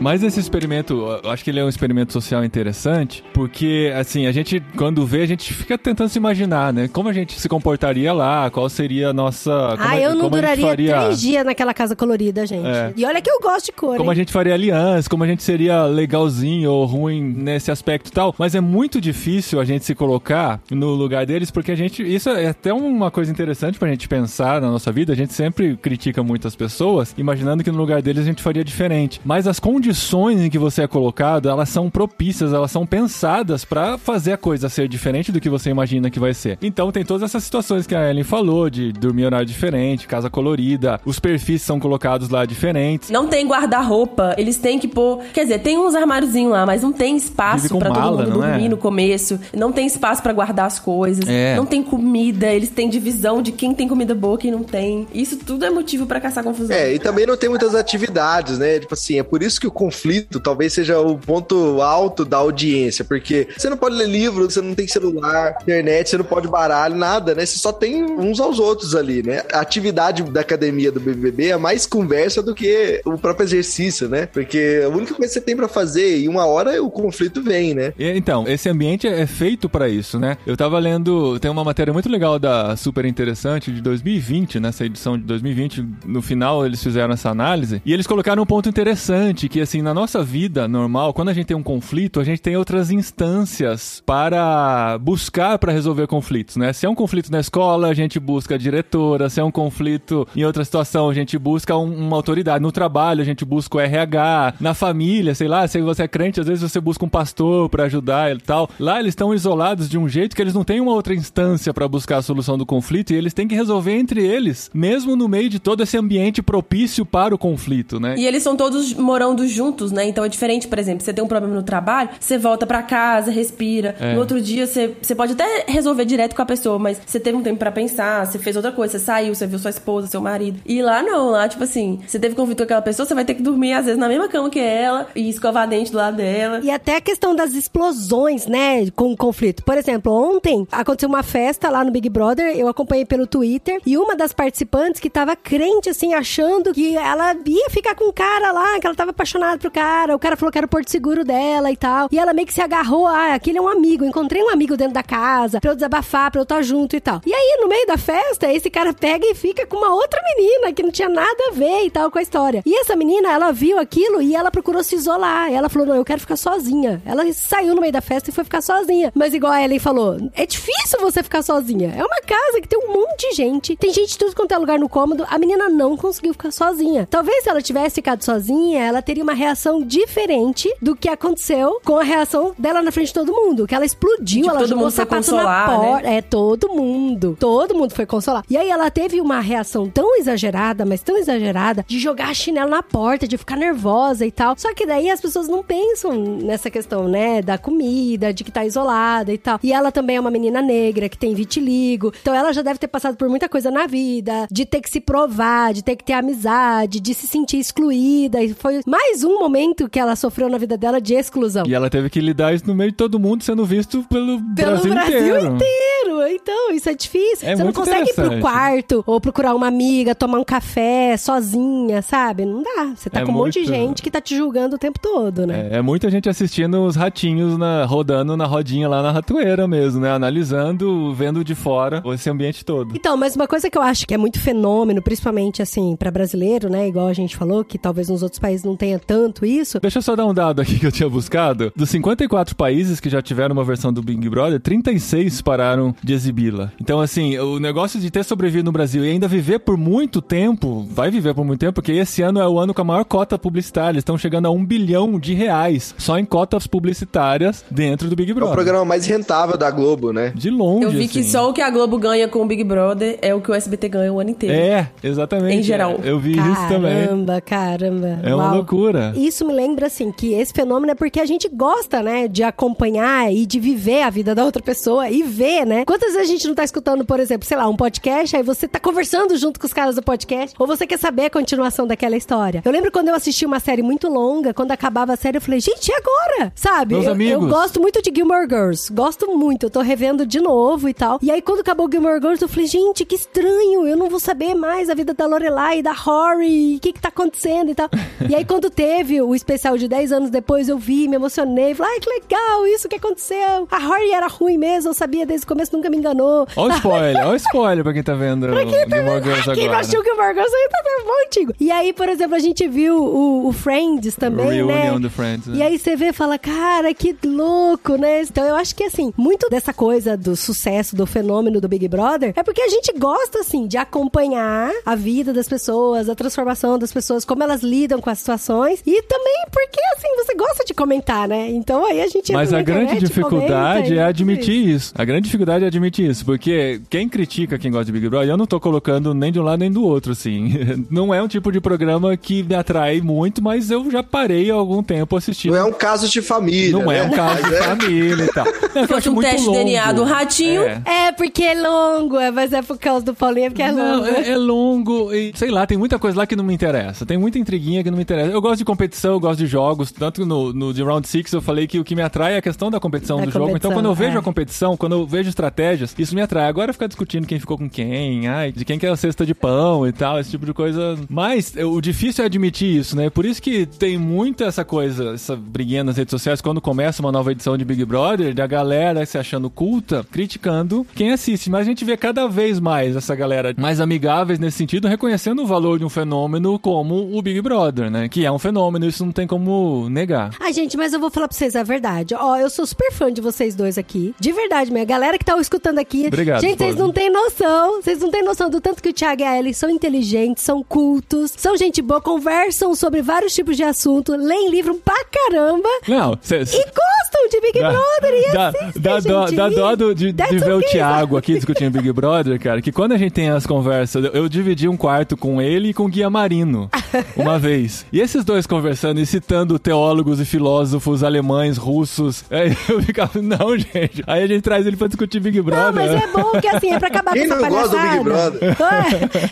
Mas esse experimento, eu acho que ele é um experimento social interessante, porque, assim, a gente, quando vê, a gente fica tentando se imaginar, né? Como a gente se comportaria lá, qual seria a nossa... Como, ah, a- eu não a duraria faria... três dias naquela casa colorida, gente. É. E olha que eu gosto de cor, Como a hein? gente faria aliança, como a gente seria legalzinho ou ruim nesse aspecto e tal. Mas é muito difícil a gente se colocar no lugar deles, porque a gente. Isso é até uma coisa interessante pra gente pensar na nossa vida. A gente sempre critica muitas pessoas, imaginando que no lugar deles a gente faria diferente. Mas as condições em que você é colocado, elas são propícias, elas são pensadas pra fazer a coisa ser diferente do que você imagina que vai ser. Então tem todas essas situações que a Ellen falou, de dormir em horário diferente, casa colorida, os perfis são colocados lá diferentes. Não tem guarda-roupa, eles têm que pôr. Quer dizer, tem uns armáriozinhos lá, mas não tem espaço pra todo mala, mundo é? dormir no começo. Não tem espaço pra guardar as coisas. É. Não tem comida, eles têm divisão de quem tem comida boa e quem não tem. Isso tudo é motivo pra caçar confusão. É, e também não tem muitas atividades, né? Tipo assim, é por isso que o conflito talvez seja o ponto alto da audiência, porque você não pode ler livro, você não tem celular, internet, você não pode baralho, nada, né? Você só tem uns aos outros ali, né? A atividade da academia do BBB é mais conversa do que o próprio exercício, né? Porque a única coisa que você tem pra fazer e uma hora o conflito vem, né? Então, esse ambiente é feito pra isso, né? Eu tava lendo, tem uma matéria muito legal da Super Interessante de 2020, nessa edição de 2020, no final eles fizeram essa análise, e eles colocaram um ponto interessante, que assim, na nossa vida normal, quando a gente tem um conflito, a gente tem outras instâncias para buscar para resolver conflitos, né? Se é um conflito na escola, a gente busca a diretora, se é um conflito em outra situação, a gente busca um- uma autoridade, no trabalho a gente busca o RH, na família, sei lá, se você é crente, às vezes você busca um pastor para ajudar e tal. Lá eles estão isolados de um jeito que eles não têm uma outra instância para buscar a solução do conflito e eles têm que resolver entre eles, mesmo no meio de todo esse ambiente propício para o conflito, né? E eles são todos morando juntos, né? Então é diferente, por exemplo, você tem um problema no trabalho, você volta pra casa, respira. É. No outro dia você, você pode até resolver direto com a pessoa, mas você teve um tempo pra pensar, você fez outra coisa, você saiu, você viu sua esposa, seu marido. E lá não, lá tipo assim, você teve conflito com aquela pessoa, você vai ter que dormir às vezes na mesma cama que ela e escovar dente do lado dela. E até a questão das explosões, né, com o conflito. Por exemplo, ontem aconteceu uma festa lá no Big Brother, eu acompanhei pelo Twitter, e uma das participantes que tava crente, assim, achando que ela ia ficar com o cara lá, que ela tava apaixonada pro cara, o cara falou que era o porto seguro dela e tal, e ela meio que se agarrou, ah, aquele é um amigo, encontrei um amigo dentro da casa, pra eu desabafar, pra eu estar junto e tal. E aí, no meio da festa, esse cara pega e fica com uma outra menina, que não tinha nada a ver e tal com a história. E essa menina, ela viu aquilo e ela procurou se isolar. Ela falou: Não, eu quero ficar sozinha. Ela saiu no meio da festa e foi ficar sozinha. Mas, igual a Ellen falou, é difícil você ficar sozinha. É uma casa que tem um monte de gente. Tem gente de tudo quanto é lugar no cômodo. A menina não conseguiu ficar sozinha. Talvez se ela tivesse ficado sozinha, ela teria uma reação diferente do que aconteceu com a reação dela na frente de todo mundo. Que ela explodiu, Tipo, ela todo jogou o sapato consolar, na né? porta. É, todo mundo. Todo mundo foi consolar. E aí ela teve uma reação tão exagerada, mas tão exagerada, de jogar chinelo na porta, de ficar nervosa e tal. Só que daí as pessoas não pensam nessa questão, né? Da comida, de que tá isolada e tal. E ela também é uma menina negra que tem vitiligo. Então ela já deve ter passado por muita coisa na vida, de ter que se provar, de ter que ter amizade, de se sentir excluída. E foi mais um momento que ela sofreu na vida dela de exclusão. E ela teve que lidar isso no meio de todo mundo sendo visto pelo, Pelo Brasil, Brasil, inteiro. inteiro. Então, isso é difícil. É Você não muito consegue ir pro quarto ou procurar uma amiga, tomar um café sozinha, sabe? Não dá. Você tá É com um monte de muito- gente que tá te julgando o tempo todo, né? É, é muita gente assistindo os ratinhos na, rodando na rodinha lá na ratoeira mesmo, né? Analisando, vendo de fora esse ambiente todo. Então, mas uma coisa que eu acho que é muito fenômeno, principalmente assim, pra brasileiro, né? Igual a gente falou, que talvez nos outros países não tenha tanto isso. Deixa eu só dar um dado aqui que eu tinha buscado. Dos 54 países que já tiveram uma versão do Big Brother, 36 pararam de exibi-la. Então, assim, o negócio de ter sobrevivido no Brasil e ainda viver por muito tempo, vai viver por muito tempo, porque esse ano é o ano com a maior cota publicitária. Eles estão chegando a um bilhão de reais só em cotas publicitárias dentro do Big É o Brother. programa mais rentável da Globo, né? De longe. Eu vi que assim. só o que a Globo ganha com o Big Brother é o que o SBT ganha o ano inteiro. É, exatamente. Em geral. Eu vi isso também. Caramba, caramba. É uma Uau. loucura. Isso me lembra, assim, que esse fenômeno é porque a gente gosta, né, de acompanhar e de viver a vida da outra pessoa e ver, né? Quantas vezes a gente não tá escutando, por exemplo, sei lá, um podcast, aí você tá conversando junto com os caras do podcast, ou você quer saber a continuação daquela história. Eu lembro quando eu assisti uma série muito longa, quando acabava a série, eu falei, gente, e agora? Sabe? Meus eu, amigos. eu gosto muito de Gilmore Girls. Gosto muito. Eu tô revendo de novo e tal. E aí, quando acabou Gilmore Girls, eu falei, gente, que estranho. Eu não vou saber mais a vida da Lorelai, da Rory, o que que tá acontecendo e tal. e aí, quando teve o especial de 10 anos depois, eu vi, me emocionei. Falei, ai, que legal, isso que aconteceu. A Rory era ruim mesmo, eu sabia desde o começo, nunca me enganou. Olha o spoiler, olha o spoiler pra quem tá vendo Pra quem tá vendo? Girls Ah, Quem não agora. assistiu Gilmore Girls ainda tá bom antigo. E aí, por exemplo, a gente viu o, o Friends também, Reunion né? do Friends, né? E aí você vê e fala, cara, que louco, né? Então eu acho que, assim, muito dessa coisa do sucesso, do fenômeno do Big Brother, é porque a gente gosta, assim, de acompanhar a vida das pessoas, a transformação das pessoas, como elas lidam com as situações. E também porque, assim, você gosta de comentar, né? Então aí a gente entra Mas a grande internet, dificuldade comenta é admitir isso. A grande dificuldade é admitir isso, porque quem critica quem gosta de Big Brother, eu não tô colocando nem de um lado nem do outro, assim. Não é um tipo de programa que me atrai muito, mas eu já parei há algum tempo assistindo. Não é um caso de família. Não é né? um caso de é- família e tal. Não, é Fosse acho um muito teste longo. DNA do ratinho. É. É porque é longo, é, mas é por causa do Paulinho, é porque é Não, longo. é, é longo e, sei lá, tem muita coisa lá que não me interessa. Tem muita intriguinha que não me interessa. Eu gosto de competição, eu gosto de jogos. Tanto no, no de Round 6 eu falei que o que me atrai é a questão da competição Da do jogo. Então competição, quando eu vejo é. a competição, quando eu vejo estratégias, isso me atrai. Agora ficar discutindo quem ficou com quem, ai, de quem que é a cesta de pão e tal, esse tipo de coisa. Mas é, o difícil é admitir isso, né? Por isso que tem muito essa coisa, essa briguinha nas redes sociais quando começa uma nova edição de Big Brother, da galera se achando culta, criticando quem assiste. Mas a gente vê cada vez mais essa galera mais amigáveis nesse sentido, reconhecendo o valor de um fenômeno como o Big Brother, né? Que é um fenômeno, isso não tem como negar. Ai, gente, mas eu vou falar pra vocês a verdade. Ó, eu sou super fã de vocês dois aqui. De verdade, minha galera que tá escutando aqui. Obrigado, Gente, vocês não têm noção. Vocês não têm noção do tanto que o Thiago e a Ellie são inteligentes, são cultos, são gente boa, conversam sobre vários tipos de assunto, leem livro pra caramba. Não, E gostam de Big Dá- Brother e dá, assistem, dá dó, gente. dá dó do- de, de ver o Thiago aqui discutindo Big Brother, cara, que quando a gente tem as conversas, eu, eu dividi um quarto com ele e com o Guia Marino, uma vez. E esses dois conversando e citando teólogos e filósofos alemães, russos, aí eu ficava, não, gente. Aí a gente traz ele pra discutir Big Brother. Não, mas é bom que assim, é pra acabar Quem com essa não gosta do palhaçada. Big Brother?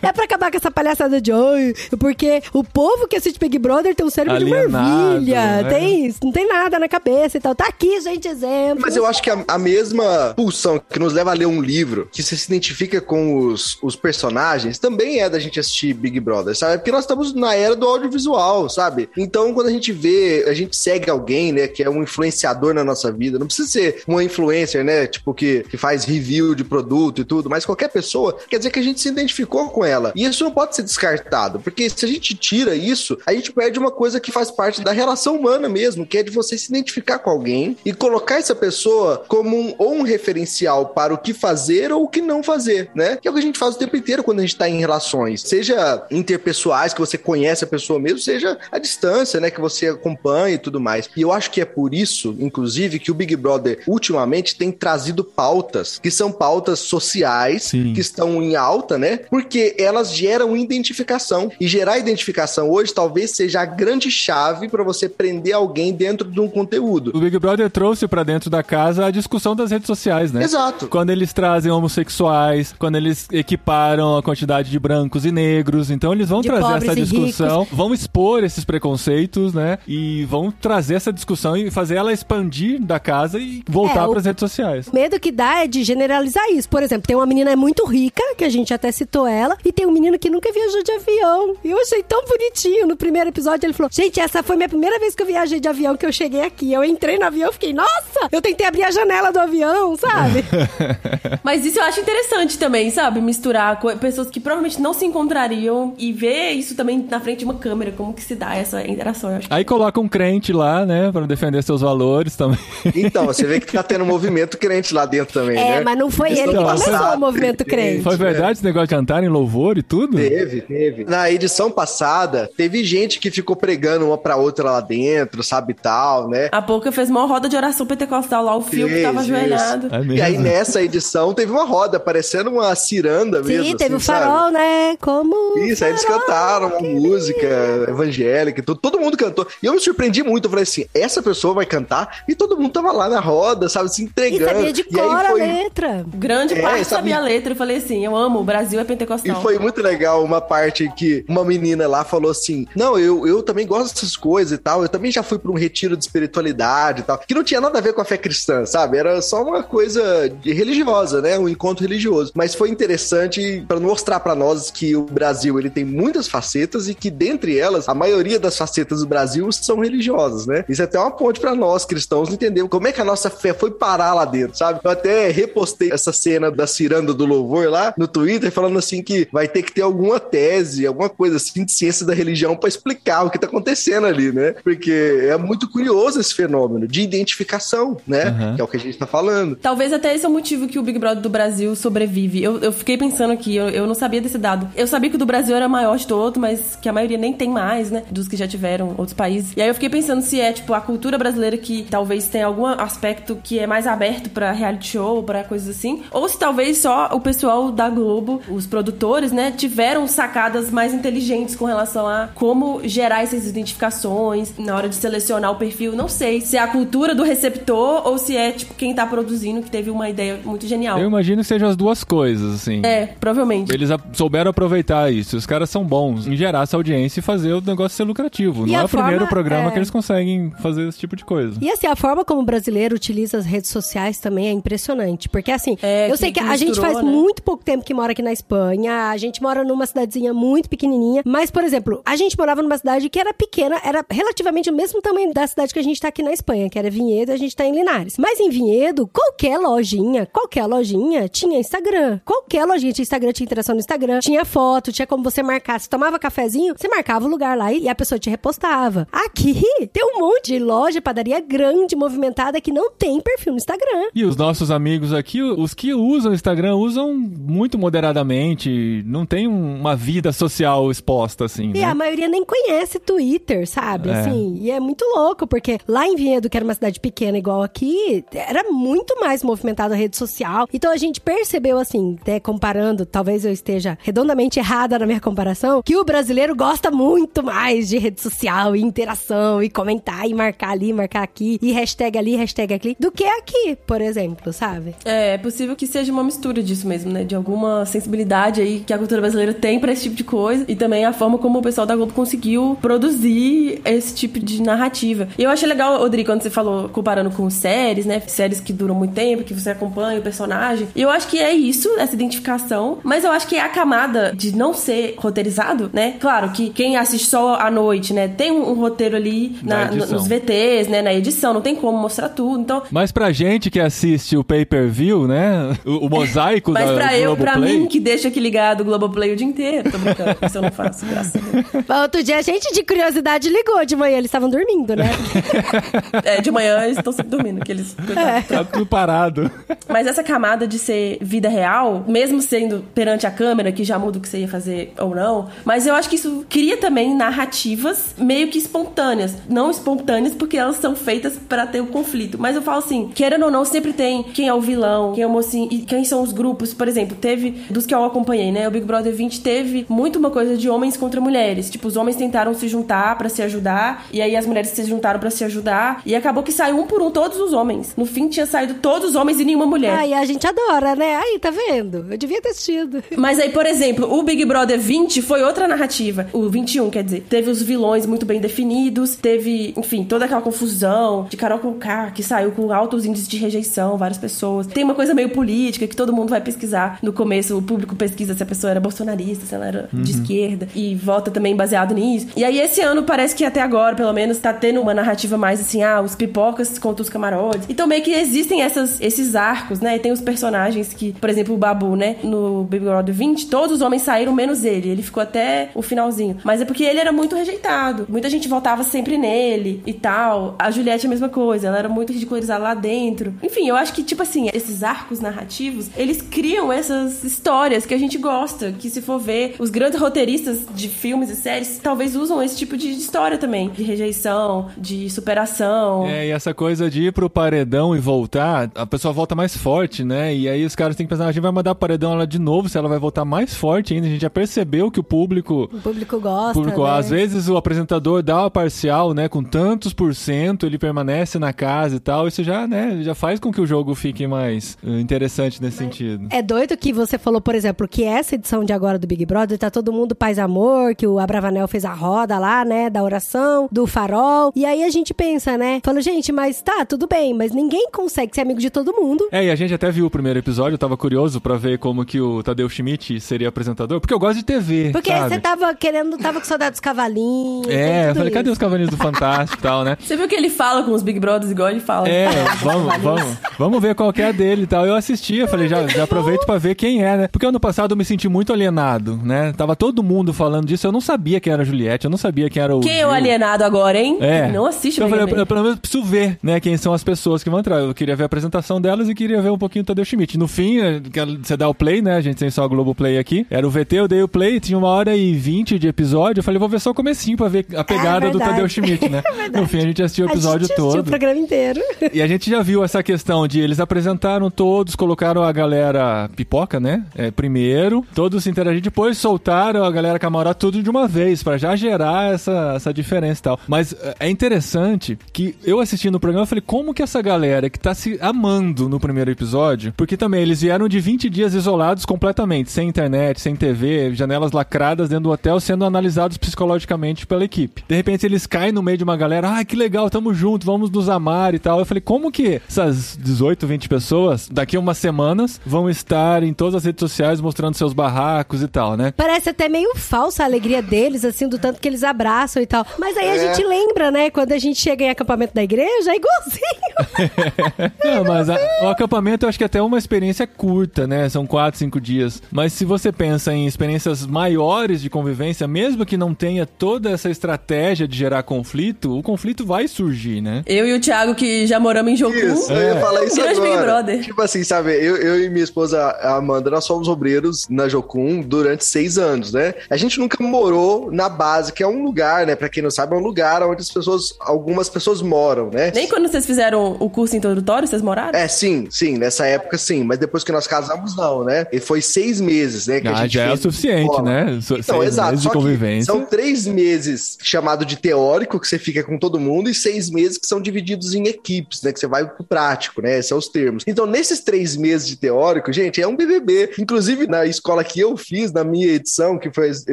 É, é pra acabar com essa palhaçada de oi, porque o povo que assiste Big Brother tem um cérebro Alienado, de né? ervilha, tem, não tem nada na cabeça e tal. Tá aqui, gente, exemplo. Mas eu acho que a, a mesma pulsão que nos leva a ler um livro, que você se identifica com os, os personagens, também é da gente assistir Big Brother, sabe? Porque nós estamos na era do audiovisual, sabe? Então, quando a gente vê, a gente segue alguém, né, que é um influenciador na nossa vida, não precisa ser uma influencer, né, tipo, que, que faz review de produto e tudo, mas qualquer pessoa, quer dizer que a gente se identificou com ela. E isso não pode ser descartado, porque se a gente tira isso, a gente perde uma coisa que faz parte da relação humana mesmo, que é de você se identificar com alguém e colocar essa pessoa como um, ou um referencial para o que fazer ou o que não fazer, né? Que é o que a gente faz o tempo inteiro quando a gente tá em relações, seja interpessoais, que você conhece a pessoa mesmo, seja a distância, né, que você acompanha e tudo mais. E eu acho que é por isso, inclusive, que o Big Brother ultimamente tem trazido pautas que são pautas sociais, Sim. que estão em alta, né? Porque elas geram identificação. E gerar identificação hoje talvez seja a grande chave para você prender alguém dentro de um conteúdo. O Big Brother trouxe pra dentro da casa a discussão das redes sociais, né? Exato. Quando eles trazem homossexuais, quando eles equiparam a quantidade de brancos e negros, então eles vão De trazer essa e discussão, vão expor esses preconceitos, né? E vão trazer essa discussão e fazer ela expandir da casa e voltar É, o- pras redes sociais. O medo que dá é de generalizar isso. Por exemplo, tem uma menina muito rica, que a gente até citou ela, e tem um menino que nunca viajou de avião. E eu achei tão bonitinho. No primeiro episódio, ele falou: Gente, essa foi minha primeira vez que eu viajei de avião, que eu cheguei aqui. Eu entrei no avião e fiquei, nossa! Eu tentei abrir a janela do avião, sabe? Mas isso eu acho interessante também, sabe? Misturar co- pessoas que provavelmente não se encontrariam e ver isso também na frente de uma câmera, como que se dá essa interação. Eu acho Aí coloca um crente lá, né, Pra defender seus valores também. Então, você vê que tá tendo um movimento crente lá dentro também, É, né? mas não foi ele que começou o movimento crente. Foi verdade esse negócio de cantar em louvor e tudo? Teve, teve. Na edição passada, teve gente que ficou pregando uma pra outra lá dentro, sabe, e tal, né? A pouca fez uma roda de oração pentecostal lá, o fio que tava Isso, ajoelhado. É. E aí, nessa edição, teve uma roda, parecendo uma ciranda mesmo. Sim, teve assim, o farol, sabe? né? Como. Isso, aí eles farol, cantaram uma querido. Música evangélica, e tudo, todo mundo cantou. E eu me surpreendi muito, eu falei assim, essa pessoa vai cantar? E todo mundo tava lá na roda, sabe, se E entregando. sabia de E cor a foi- letra. Grande É, parte sabe- sabia a letra. Eu falei assim: eu amo, o Brasil é E pentecostal. foi muito legal uma parte que uma menina lá falou assim: Não, eu, eu também gosto dessas coisas e tal. Eu também já fui para um retiro de espiritualidade e tal. Que não tinha nada a ver com a fé cristã, sabe? Era só uma coisa de- religiosa, né? Um encontro religioso. Mas foi interessante para mostrar para nós que o Brasil ele tem muitas facetas e que dentre elas, a maioria das facetas do Brasil são religiosas, né? Isso é até uma ponte para nós cristãos entender como é que a nossa fé foi parar lá dentro, sabe? Eu até repostei essa cena da ciranda do louvor lá no Twitter falando assim que vai ter que ter alguma tese, alguma coisa assim de ciência da religião para explicar o que tá acontecendo ali, né? Porque é muito curioso esse fenômeno de identificação né? Uhum. Que é o que a gente tá falando. Talvez até esse é o motivo que o Big Brother do Brasil sobrevive. Eu, eu fiquei pensando aqui, eu, eu não sabia desse dado. Eu sabia que o do Brasil era maior de todos, mas que a maioria nem tem mais, né? Dos que já tiveram outros países. E aí eu fiquei pensando se é, tipo, a cultura brasileira que talvez tenha algum aspecto que é mais aberto pra reality show, pra coisas assim. Ou se talvez só o pessoal da Globo, os produtores, né, tiveram sacadas mais inteligentes com relação a como gerar essas identificações na hora de selecionar o perfil. Não sei se é a cultura do receptor ou se é, tipo, quem tá produzindo que teve uma ideia muito genial. Eu imagino que sejam as duas coisas, assim. É, provavelmente. Eles souberam aproveitar isso. Os caras são bons em gerar essa audiência e fazer o negócio ser lucrativo. E Não é o primeiro forma- programa é. que eles conseguem fazer esse tipo de coisa. E assim, a forma como o brasileiro utiliza as redes sociais também é impressionante. Porque assim, É, eu que- sei que, que a gente faz né? muito pouco tempo que mora aqui na Espanha. A gente mora numa cidadezinha muito pequenininha. Mas, por exemplo, a gente morava numa cidade que era pequena, era relativamente o mesmo tamanho da cidade que a gente tá aqui na Espanha, que era Vinhedo e a gente tá em Linares. Mas em Vinhedo, qualquer lojinha, qualquer lojinha tinha Instagram. Qualquer lojinha tinha Instagram, tinha interação no Instagram, tinha foto, tinha como você marcar. Se tomava cafezinho, você marcava o lugar lá e a pessoa te repostava. Aqui tem um monte de loja, padaria grande, movimentada, que não tem perfil no Instagram. E os nossos amigos aqui, os que usam o Instagram, usam muito moderadamente, não tem um- uma vida social exposta, assim, E né? a maioria nem conhece Twitter, sabe? É. Assim, e é muito louco, porque lá em Vinhedo, que era uma cidade pequena igual aqui, era muito mais movimentada a rede social. Então a gente percebeu, assim, até comparando, talvez eu esteja redondamente errada na minha comparação, que o brasileiro gosta muito mais de rede social e interação e comentar e marcar ali, marcar aqui, e hashtag ali, hashtag aqui, do que aqui, por exemplo, sabe? É, é possível que seja uma mistura disso mesmo, né? De alguma sensibilidade aí que a cultura brasileira tem pra esse tipo de coisa e também a forma como o pessoal da Globo conseguiu produzir esse tipo de narrativa. E eu achei legal, Rodrigo, quando você falou comparando com séries, né? Séries que duram muito tempo, que você acompanha o personagem. E eu acho que é isso, essa identificação, mas eu acho que é a camada de não ser roteirizado, né? Claro que quem assiste só à noite, né, tem um, um roteiro ali Na na- nos VTs, né, na edição, não tem como mostrar tudo. Então, Mas pra gente que assiste o pay-per-view, né? O, o mosaico Mas da pra eu, pra mim, que deixa aqui ligado o Globoplay o dia inteiro. Tô brincando, isso eu não faço, graças a Deus. Mas Outro dia a gente de curiosidade ligou de manhã, eles estavam dormindo, né? É, de manhã eles estão sempre dormindo, que eles... coitados. Tá tudo parado. Mas essa camada de ser vida real, mesmo sendo perante a câmera, que já muda o que você ia fazer ou não, mas eu acho que isso cria também narrativas meio que espontâneas. Não espontâneas porque elas são feitas pra ter o conflito. Mas eu falo assim, querendo ou não, sempre tem quem é o vilão, quem é o mocinho e quem são os grupos. Por exemplo, teve, dos que eu acompanhei, né? O Big Brother 20 teve muito uma coisa de homens contra mulheres. Tipo, os homens tentaram se juntar pra se ajudar, e aí as mulheres se juntaram pra se ajudar, e acabou que saiu um por um todos os homens. No fim, tinha saído todos os homens e nenhuma mulher. Ai, a gente adora, né? Aí, tá vendo? Eu devia ter assistido. Mas aí, por exemplo, o Big Brother 20 foi outra narrativa. O 21, quer dizer. Teve os vilões muito bem definidos, teve, enfim, toda aquela confusão de Carol Conká, que saiu com altos índices de rejeição, várias pessoas. Tem uma coisa meio política que todo mundo vai pesquisar. No começo, o público pesquisa se a pessoa era bolsonarista, se ela era de esquerda, e vota também baseado nisso. E aí, esse ano, parece que até agora, pelo menos, tá tendo uma narrativa mais assim, ah, os pipocas contra os camarotes. Então, meio que existem essas, esses arcos, né? E tem os personagens que, por exemplo, o Babu, né? No Big Brother 20, todos os homens saíram, menos ele. Ele ficou até o finalzinho. Mas é porque ele era muito rejeitado. Muita gente votava sempre nele e tal. A Juliette é a mesma coisa. Ela era muito ridicularizada lá dentro. Enfim, eu acho que, tipo assim, esses arcos narrativos, eles criam essas histórias que a gente gosta. Que se for ver, os grandes roteiristas de filmes e séries talvez usam esse tipo de história também. De rejeição, de superação. É, e essa coisa de ir pro paredão e voltar, a pessoa volta mais forte, né? E aí os caras têm que pensar, a gente vai mandar pro paredão ela de novo, se ela vai voltar mais forte ainda. A gente já percebeu que o público. O público gosta. o público, né? às vezes o apresentador dá o parcial, né? Com tantos por cento, ele permanece na casa e tal. Isso já, né? Já faz com que o jogo fique mais eh, interessante nesse sentido. É doido que você falou, por exemplo, que essa edição de agora do Big Brother tá todo mundo paz amor, que o Abravanel fez a roda lá, né, da oração, do farol. E aí a gente pensa, né, falou, gente, mas tá, tudo bem, mas ninguém consegue ser amigo de todo mundo. É, e a gente até viu o primeiro episódio, eu tava curioso pra ver como que o Tadeu Schmidt seria apresentador, porque eu gosto de TV, Porque sabe? você tava querendo, tava com saudade dos cavalinhos. É, eu falei, cadê os cavalinhos do Fantástico e tal, né? Você viu que ele fala com os Big Brothers igual ele fala? É, vamos, vamos, vamos ver qual que é a dele e tal. Eu assisti, eu falei, já, já aproveito pra ver quem é, né? Porque ano passado eu me senti muito alienado, né? Tava todo mundo falando disso, eu não sabia quem era a Juliette, eu não sabia quem era o. Quem é o alienado agora, hein? É. Não assiste então, eu falei, eu, eu pelo menos preciso ver, né, quem são as pessoas que vão entrar. Eu queria ver a apresentação delas e queria ver um pouquinho do Tadeu Schmidt. No fim, é, que você dá o play, né? A gente tem só o Globo Play aqui. Era o VT, eu dei o play, tinha uma hora e vinte de episódio. Eu falei, vou ver só o comecinho pra ver a pegada do verdade. Tadeu Schmidt, né? no fim, a gente assistiu o episódio a gente assistiu todo. o programa inteiro. E a gente já viu essa questão de eles apresentaram todos, colocaram a galera pipoca, né? É, primeiro, todos se interagiram, depois soltaram a galera camarada tudo de uma vez, pra já gerar essa, essa diferença e tal. Mas é, é interessante que eu assistindo o programa, eu falei, como que essa galera que tá se amando no primeiro episódio, porque também eles vieram de 20 dias isolados completamente, sem internet, sem TV, janelas lacradas dentro do hotel, sendo analisados psicologicamente pela equipe. De repente eles caem no meio de uma galera, ah, que legal, tamo junto, vamos nos amar e tal. Eu falei, como que essas 18, 20 pessoas, daqui a umas semanas, vão estar em todas as redes sociais mostrando seus barracos e tal, né? Parece até meio falsa a alegria deles, assim, do tanto que eles abraçam e tal. Mas aí a gente lembra, né? Quando a gente chega em acampamento da igreja, é igualzinho. Não, mas a- o acampamento eu acho que até é uma experiência curta, né? São quatro, cinco dias. Mas se você pensa em experiências maiores de convivência, mesmo que não tenha toda essa estratégia de gerar conflito, o conflito vai surgir, né? Eu e o Thiago, que já moramos em Jocum. Isso, eu ia falar isso Grande Big agora. Brother. Tipo assim, sabe, eu, eu e minha esposa a Amanda, nós fomos obreiros na Jocum durante seis anos, né? A gente nunca morou na base, que é um lugar, né? Pra quem não sabe, é um lugar onde as pessoas, algumas pessoas moram, né? Nem quando vocês fizeram o curso introdutório, vocês moraram? É, sim, sim, nessa época sim, mas depois que nós casamos, não, né? E foi seis meses, né? Que a Ah, gente já é o suficiente, escola. né? So- Então, seis exato. Meses de convivência. são três meses chamado de teórico, que você fica com todo mundo, e seis meses que são divididos em equipes, né? Que você vai pro prático, né? Esses são os termos. Então, nesses três meses de teórico, gente, é um BBB. Inclusive, na escola que eu fiz, na minha edição, que foi a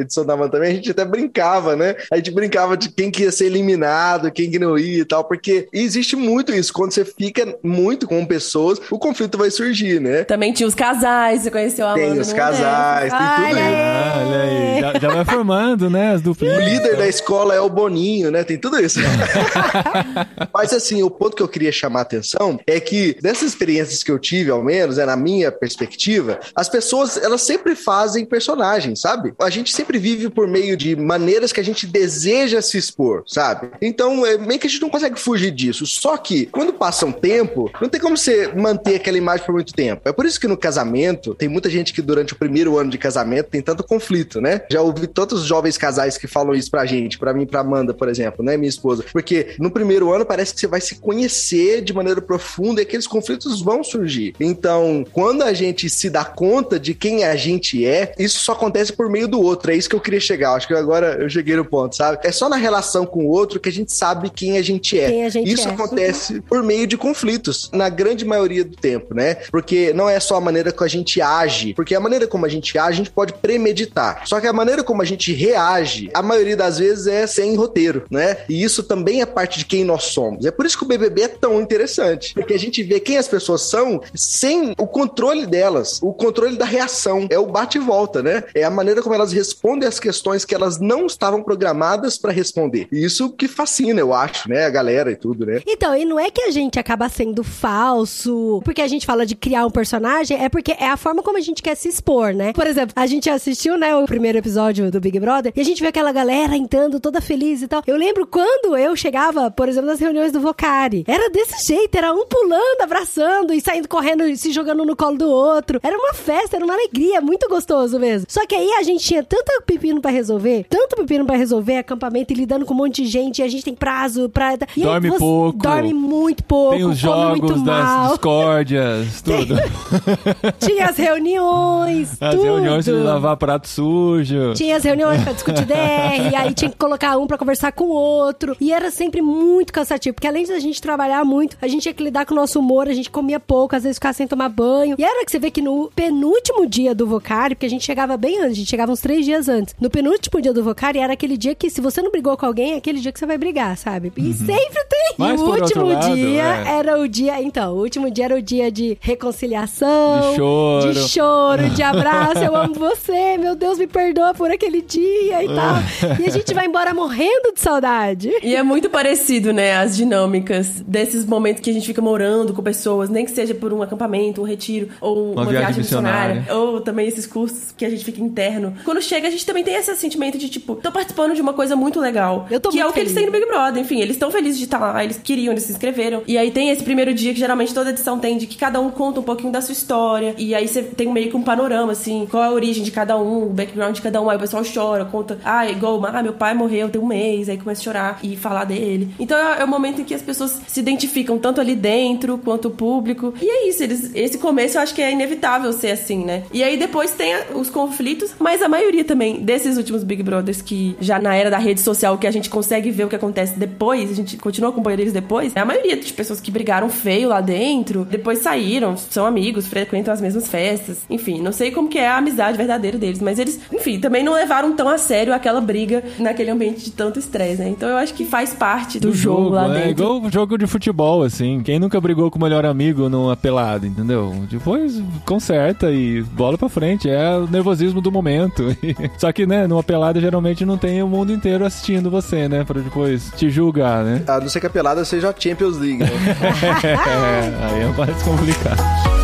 edição da Amanda também, a gente até brincava, né? A gente brincava de quem que ia ser eliminado, quem que não ia e tal, porque existe muito isso. Quando você fica muito com pessoas, o conflito vai surgir, né? Também tinha os casais, você conheceu a Amanda. Tem os casais, tem tudo Olha isso. Ah, olha aí. Já, já vai formando, né? As O duplinhas. líder da escola é o Boninho, né? Tem tudo isso. Mas assim, o ponto que eu queria chamar a atenção é que dessas experiências que eu tive, ao menos, é na minha perspectiva, as pessoas, elas sempre fazem personagens, sabe? A gente sempre vive por meio de maneiras que a gente deseja se expor, sabe? Então, é meio que a gente não consegue fugir disso. Só que, quando passa um tempo, não tem como você manter aquela imagem por muito tempo. É por isso que no casamento, tem muita gente que durante o primeiro ano de casamento tem tanto conflito, né? Já ouvi tantos jovens casais que falam isso pra gente, pra mim, pra Amanda, por exemplo, né, minha esposa? Porque no primeiro ano parece que você vai se conhecer de maneira profunda e aqueles conflitos vão surgir. Então, quando a gente se dá conta de quem a gente é, isso só acontece por meio do outro. É isso que eu queria chegar. Acho que agora eu cheguei no ponto, sabe? É só na relação com o outro que a gente sabe quem a gente é. A gente isso é. acontece por meio de conflitos, na grande maioria do tempo, né? Porque não é só a maneira que a gente age, porque a maneira como a gente age, a gente pode premeditar. Só que a maneira como a gente reage, a maioria das vezes é sem roteiro, né? E isso também é parte de quem nós somos. É por isso que o BBB é tão interessante, porque a gente vê quem as pessoas são sem o controle delas, o controle da reação, é o bate e volta, né? É a maneira como elas respondem as questões que elas não estavam programadas para responder. E isso que fascina, eu acho, né? A galera e tudo, né? Então, e não é que a gente acaba sendo falso, porque a gente fala de criar um personagem, é porque é a forma como a gente quer se expor, né? Por exemplo, a gente assistiu, né, o primeiro episódio do Big Brother, e a gente vê aquela galera entrando toda feliz e tal. Eu lembro quando eu chegava, por exemplo, nas reuniões do Vocari. Era desse jeito, era um pulando, abraçando e saindo correndo e se jogando no colo do outro. Era uma festa, era uma alegria, muito gostoso mesmo. Só que aí a gente tinha tanto pepino pra resolver, tanto pepino pra resolver, acampamento e lidando com um monte de gente, e a gente tem prazo pra... E Dorme você pouco. Dorme muito pouco, Tem os jogos das mal. discórdias, tudo. Tinha as reuniões, As tudo. reuniões de lavar prato sujo. Tinha as reuniões pra discutir DR, aí tinha que colocar um pra conversar com o outro. E era sempre muito cansativo, porque além de a gente trabalhar muito, a gente tinha que lidar com o nosso humor, a gente comia pouco, às vezes ficava sem tomar banho. E era que você vê que no penúltimo dia do Vocari, porque a gente chegava bem antes, a gente chegava uns três dias antes. No penúltimo dia do Vocari, era aquele dia que se você não brigou com alguém, é aquele dia que você vai brigar, sabe? E sempre tem. Uhum. Mas e o último lado, dia é. era o dia. Então, o último dia era o dia de reconciliação, De choro. de choro, de abraço. Eu amo você, meu Deus, me perdoa por aquele dia e tal. E a gente vai embora morrendo de saudade. E é muito parecido, né, as dinâmicas desses momentos que a gente fica morando com pessoas, nem que seja por um acampamento, um retiro, ou uma, Uma viagem viagem missionária, missionária. ou também esses cursos que a gente fica interno. Quando chega, a gente também tem esse sentimento de, tipo, tô participando de uma coisa muito legal. Eu tô Que é muito o que eles feliz. têm no Big Brother. Enfim, eles estão felizes de estar lá, eles queriam esses se inscreveram. E aí tem esse primeiro dia que geralmente toda edição tem de que cada um conta um pouquinho da sua história. E aí você tem meio que um panorama, assim, qual é a origem de cada um, o background de cada um. Aí o pessoal chora, conta, ah, igual, ah, meu pai morreu tem um mês, aí começa a chorar e falar dele. Então é, é o momento em que as pessoas se identificam tanto ali dentro quanto o público. E é isso, eles, esse começo eu acho que é inevitável ser assim, né? E aí depois tem os conflitos, mas a maioria também desses últimos Big Brothers que já na era da rede social que a gente consegue ver o que acontece depois, a gente continua acompanhando eles depois, é a maioria de pessoas que brigaram feio lá dentro, depois saíram, são amigos, frequentam as mesmas festas. Enfim, não sei como que é a amizade verdadeira deles, mas eles, enfim, também não levaram tão a sério aquela briga naquele ambiente de tanto estresse, né? Então eu acho que faz parte do, jogo, lá é dentro. igual jogo de futebol, assim. Quem nunca brigou com o melhor amigo numa pelada, entendeu? Depois conserta e bola pra frente. É o nervosismo do momento. Só que, né, numa pelada geralmente não tem o mundo inteiro assistindo você, né? Pra depois te julgar, né? A não ser que a pelada seja a Champions League, né? é, aí é mais complicado.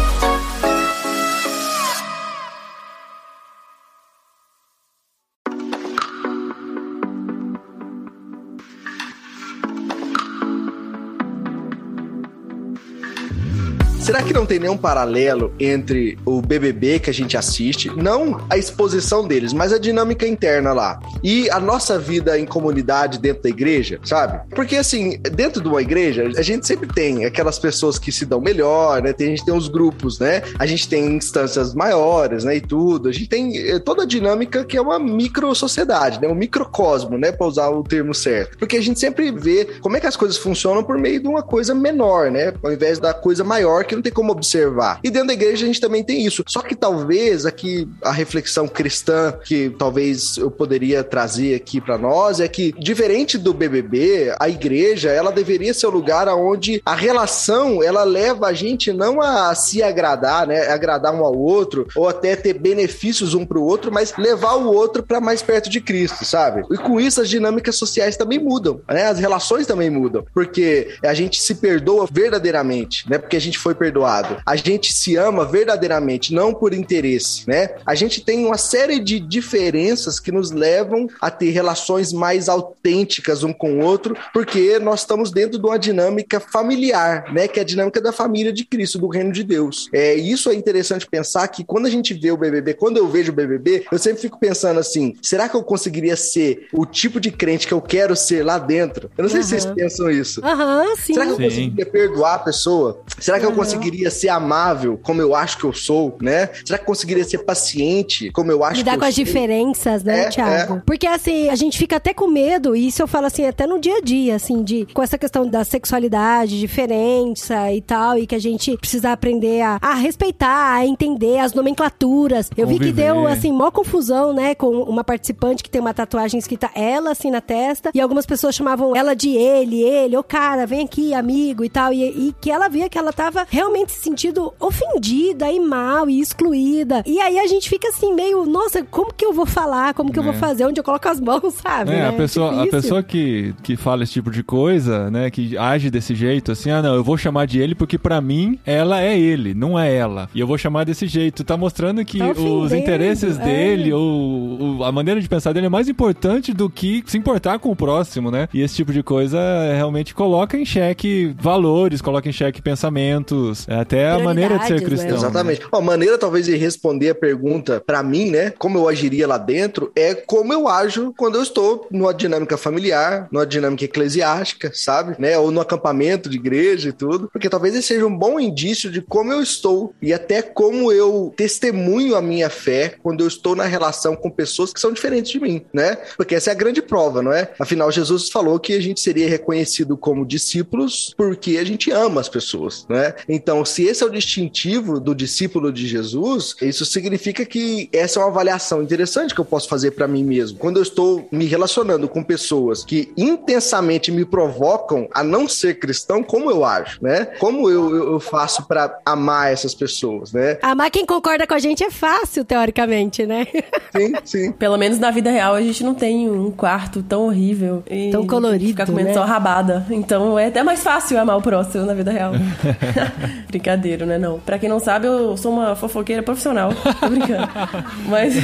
Será que não tem nenhum paralelo entre o BBB que a gente assiste, não a exposição deles, mas a dinâmica interna lá, e a nossa vida em comunidade dentro da igreja, sabe? Porque assim, dentro de uma igreja, a gente sempre tem aquelas pessoas que se dão melhor, né? Tem, a gente tem os grupos, né? A gente tem instâncias maiores, né? E tudo. A gente tem eh, toda a dinâmica que é uma micro sociedade, né? Um microcosmo, né? Para usar o termo certo. Porque a gente sempre vê como é que as coisas funcionam por meio de uma coisa menor, né? Ao invés da coisa maior que não tem como observar. E dentro da igreja a gente também tem isso. Só que talvez aqui a reflexão cristã que talvez eu poderia trazer aqui para nós é que diferente do BBB, a igreja, ela deveria ser o lugar onde a relação, ela leva a gente não a se agradar, né, agradar um ao outro ou até ter benefícios um para o outro, mas levar o outro para mais perto de Cristo, sabe? E com isso as dinâmicas sociais também mudam, né? As relações também mudam, porque a gente se perdoa verdadeiramente, né? Porque a gente foi perdoado. A gente se ama verdadeiramente, não por interesse, né? A gente tem uma série de diferenças que nos levam a ter relações mais autênticas um com o outro, porque nós estamos dentro de uma dinâmica familiar, né? Que é a dinâmica da família de Cristo, do reino de Deus. É, isso é interessante pensar que quando a gente vê o BBB, quando eu vejo o BBB, eu sempre fico pensando assim: será que eu conseguiria ser o tipo de crente que eu quero ser lá dentro? Eu não sei se vocês pensam isso. Aham, sim. Será que eu Sim. conseguiria perdoar a pessoa? Será que eu Uhum. Conseguiria ser amável como eu acho que eu sou, né? Será que conseguiria ser paciente como eu acho Lidar que eu com as sou? diferenças, né, É, Thiago? Porque assim, a gente fica até com medo, e isso eu falo assim, até no dia a dia, assim, de com essa questão da sexualidade, diferença e tal, e que a gente precisa aprender a, a respeitar, a entender as nomenclaturas. Eu vi que Conviver. deu, assim, mó confusão, né, com uma participante que tem uma tatuagem escrita ela, assim, na testa, e algumas pessoas chamavam ela de ele, ele, ô cara, vem aqui, amigo e tal, e, e que ela via que ela tava realmente se sentindo ofendida e mal e excluída. E aí a gente fica assim, meio, nossa, como que eu vou falar? Como que eu vou fazer? Onde eu coloco as mãos, sabe? É, né? a pessoa, a pessoa que, que fala esse tipo de coisa, né, que age desse jeito, assim, ah, não, eu vou chamar de ele porque pra mim ela é ele, não é ela. E eu vou chamar desse jeito. Tá mostrando que Tá os interesses é. dele, ou, ou a maneira de pensar dele é mais importante do que se importar com o próximo, né? E esse tipo de coisa é, realmente coloca em xeque valores, coloca em xeque pensamentos, é, até a maneira de ser Prioridades, né? cristão. né? Exatamente. Ó, a maneira talvez de responder a pergunta pra mim, né? Como eu agiria lá dentro, é como eu ajo quando eu estou numa dinâmica familiar, numa dinâmica eclesiástica, sabe? Né? Ou no acampamento de igreja e tudo. Porque talvez esse seja um bom indício de como eu estou e até como eu testemunho a minha fé quando eu estou na relação com pessoas que são diferentes de mim, né? Porque essa é a grande prova, não é? Afinal, Jesus falou que a gente seria reconhecido como discípulos porque a gente ama as pessoas, né? Então, se esse é o distintivo do discípulo de Jesus, isso significa que essa é uma avaliação interessante que eu posso fazer para mim mesmo. Quando eu estou me relacionando com pessoas que intensamente me provocam a não ser cristão, como eu acho, né? Como eu, eu, eu faço para amar essas pessoas, né? Amar quem concorda com a gente é fácil, teoricamente, né? Sim, sim. Pelo menos na vida real a gente não tem um quarto tão horrível. E Tão colorido, Ficar comendo né? só rabada. Então é até mais fácil amar o próximo na vida real. Brincadeira, né? Não. Pra quem não sabe, eu sou uma fofoqueira profissional. Tô brincando. Mas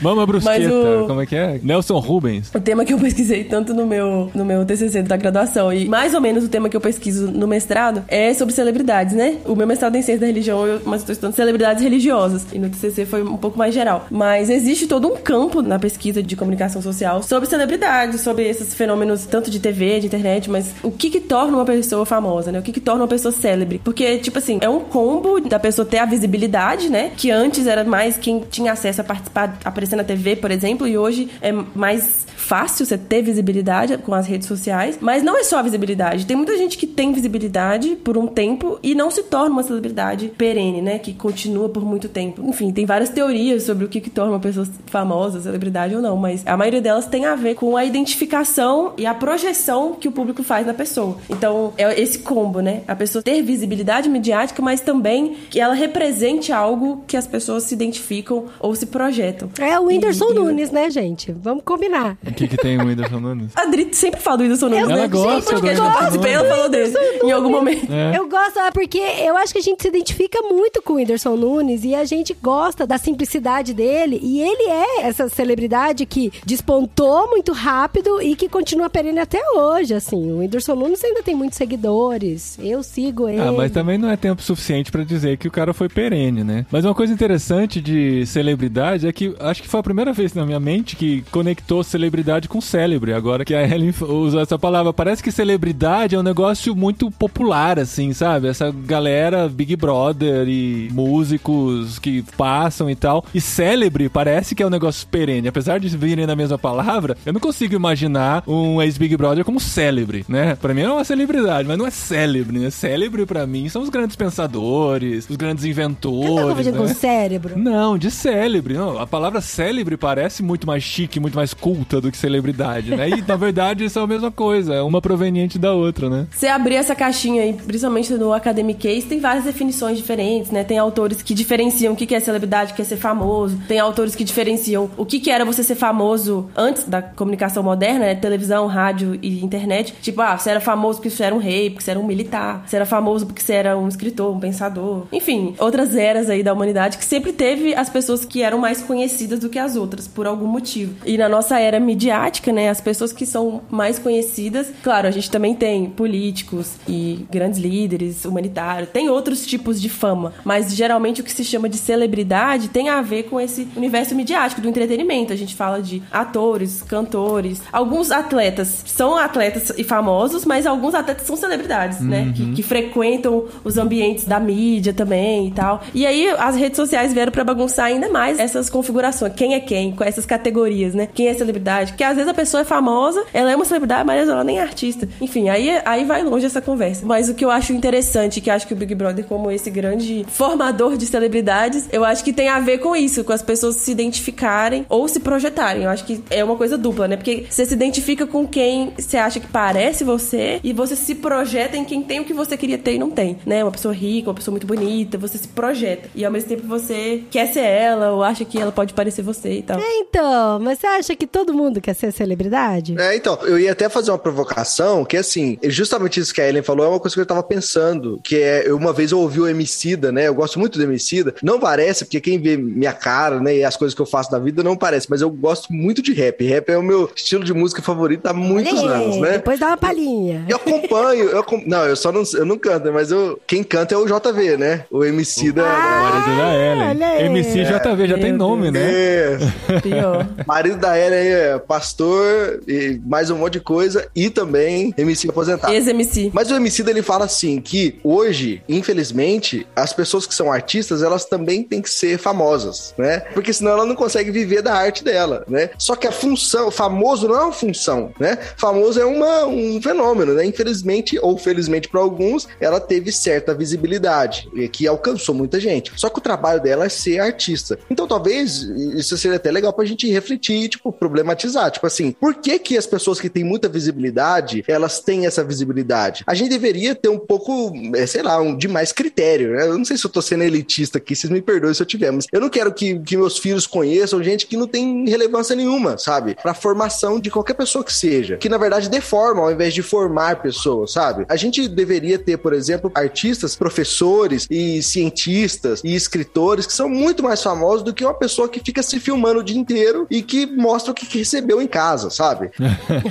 Mama Brusqueta, Mas o- como é que é? Nelson Rubens. o tema que eu pesquisei tanto no meu, no meu TCC da graduação e mais ou menos o tema que eu pesquiso no mestrado é sobre celebridades, né? O meu mestrado é em ciência da religião, eu, mas estou estudando celebridades religiosas. E no TCC foi um pouco mais geral. Mas existe todo um campo na pesquisa de comunicação social sobre celebridades, sobre esses fenômenos tanto de TV, de internet, mas o que que torna uma pessoa famosa, né? O que que torna uma pessoa célebre? Porque, tipo assim, é um combo da pessoa ter a visibilidade, né? Que antes era mais quem tinha acesso a participar, aparecer na TV, por exemplo, e hoje é mais fácil você ter visibilidade com as redes sociais, mas não é só a visibilidade. Tem muita gente que tem visibilidade por um tempo e não se torna uma celebridade perene, né? Que continua por muito tempo. Enfim, tem várias teorias sobre o que, que torna uma pessoa famosa, celebridade ou não, mas a maioria delas tem a ver com a identificação e a projeção que o público faz na pessoa. Então, é esse combo, né? A pessoa ter visibilidade mediática, mas também que ela represente algo que as pessoas se identificam ou se projetam. É o Whindersson E- e- Nunes, né, gente? Vamos combinar. Que, que tem o Whindersson Nunes? A Adri sempre fala do Whindersson Nunes. Eu- né? Ela gosta do eu Whindersson participei, ela falou dele em algum momento. É. Eu gosto, ah, porque eu acho que a gente se identifica muito com o Whindersson Nunes e a gente gosta da simplicidade dele. E ele é essa celebridade que despontou muito rápido e que continua perene até hoje, assim. O Whindersson Nunes ainda tem muitos seguidores. Eu sigo ele. Ah, mas também não é tempo suficiente pra dizer que o cara foi perene, né? Mas uma coisa interessante de celebridade é que acho que foi a primeira vez na minha mente que conectou celebridade com célebre. Agora que a Ellen usou essa palavra, parece que celebridade é um negócio muito popular, assim, sabe? Essa galera Big Brother e músicos que passam e tal. E célebre parece que é um negócio perene. Apesar de virem na mesma palavra, eu não consigo imaginar um ex-Big Brother como célebre, né? Pra mim é uma celebridade, mas não é célebre, né? Célebre pra mim são os grandes pensadores, os grandes Você tá inventores, confundindo com né? cérebro? Não, de célebre. Não, a palavra célebre parece muito mais chique, muito mais culta do celebridade, né? E na verdade isso é a mesma coisa, é uma proveniente da outra, né? Você abrir essa caixinha aí, principalmente no Academic Case, tem várias definições diferentes, né? Tem autores que diferenciam o que é celebridade, o que é ser famoso. Tem autores que diferenciam o que era você ser famoso antes da comunicação moderna, né? Televisão, rádio e internet. Tipo, ah, você era famoso porque você era um rei, porque você era um militar. Você era famoso porque você era um escritor, um pensador. Enfim, outras eras aí da humanidade que sempre teve as pessoas que eram mais conhecidas do que as outras, por algum motivo. E na nossa era midiática, né? As pessoas que são mais conhecidas, claro, a gente também tem políticos e grandes líderes humanitários, tem outros tipos de fama, mas geralmente o que se chama de celebridade tem a ver com esse universo midiático do entretenimento. A gente fala de atores, cantores, alguns atletas são atletas e famosos, mas alguns atletas são celebridades, né? Que, que frequentam os ambientes da mídia também e tal. E aí as redes sociais vieram pra bagunçar ainda mais essas configurações. Quem é quem? Com essas categorias, né? Quem é celebridade? Porque às vezes a pessoa é famosa, ela é uma celebridade, mas ela nem é artista. Enfim, aí, aí vai longe essa conversa. Mas o que eu acho interessante, que acho que o Big Brother, como esse grande formador de celebridades, eu acho que tem a ver com isso, com as pessoas se identificarem ou se projetarem. Eu acho que é uma coisa dupla, né? Porque você se identifica com quem você acha que parece você e você se projeta em quem tem o que você queria ter e não tem, né? Uma pessoa rica, uma pessoa muito bonita, você se projeta. E ao mesmo tempo você quer ser ela ou acha que ela pode parecer você e tal. É, então, mas você acha que todo mundo quer ser celebridade? É, então, eu ia até fazer uma provocação, que assim, justamente isso que a Ellen falou é uma coisa que eu tava pensando, que é, eu, uma vez eu ouvi o Emicida, né, eu gosto muito do Emicida, não parece, porque quem vê minha cara, né, e as coisas que eu faço na vida não parece, mas eu gosto muito de rap, rap é o meu estilo de música favorito há muitos anos, né. Depois dá uma palhinha. Eu acompanho, eu não, eu só não, eu não canto, mas eu, quem canta é o JV, né, o Emicida... Marido da Ellen. olha aí. MC JV já tem Meu nome, né? É, Pior. marido da Ellen aí é pastor e mais um monte de coisa e também MC aposentado. Ex-MC. Mas o MC ele fala assim que hoje, infelizmente, as pessoas que são artistas, elas também têm que ser famosas, né? Porque senão ela não consegue viver da arte dela, né? Só que a função, famoso não é uma função, né? Famoso é uma, um fenômeno, né? Infelizmente ou felizmente para alguns, ela teve certa visibilidade e que alcançou muita gente. Só que o trabalho dela é ser artista. Então talvez isso seria até legal pra gente refletir, tipo, problematizar pensar, tipo assim, por que que as pessoas que têm muita visibilidade, elas têm essa visibilidade? A gente deveria ter um pouco, é, sei lá, um, de mais critério, né? Eu não sei se eu tô sendo elitista aqui, vocês me perdoem se eu tiver, mas eu não quero que, que meus filhos conheçam gente que não tem relevância nenhuma, sabe? Pra formação de qualquer pessoa que seja. Que, na verdade, deforma ao invés de formar pessoas, sabe? A gente deveria ter, por exemplo, artistas, professores e cientistas e escritores que são muito mais famosos do que uma pessoa que fica se filmando o dia inteiro e que mostra o que que recebeu em casa, sabe?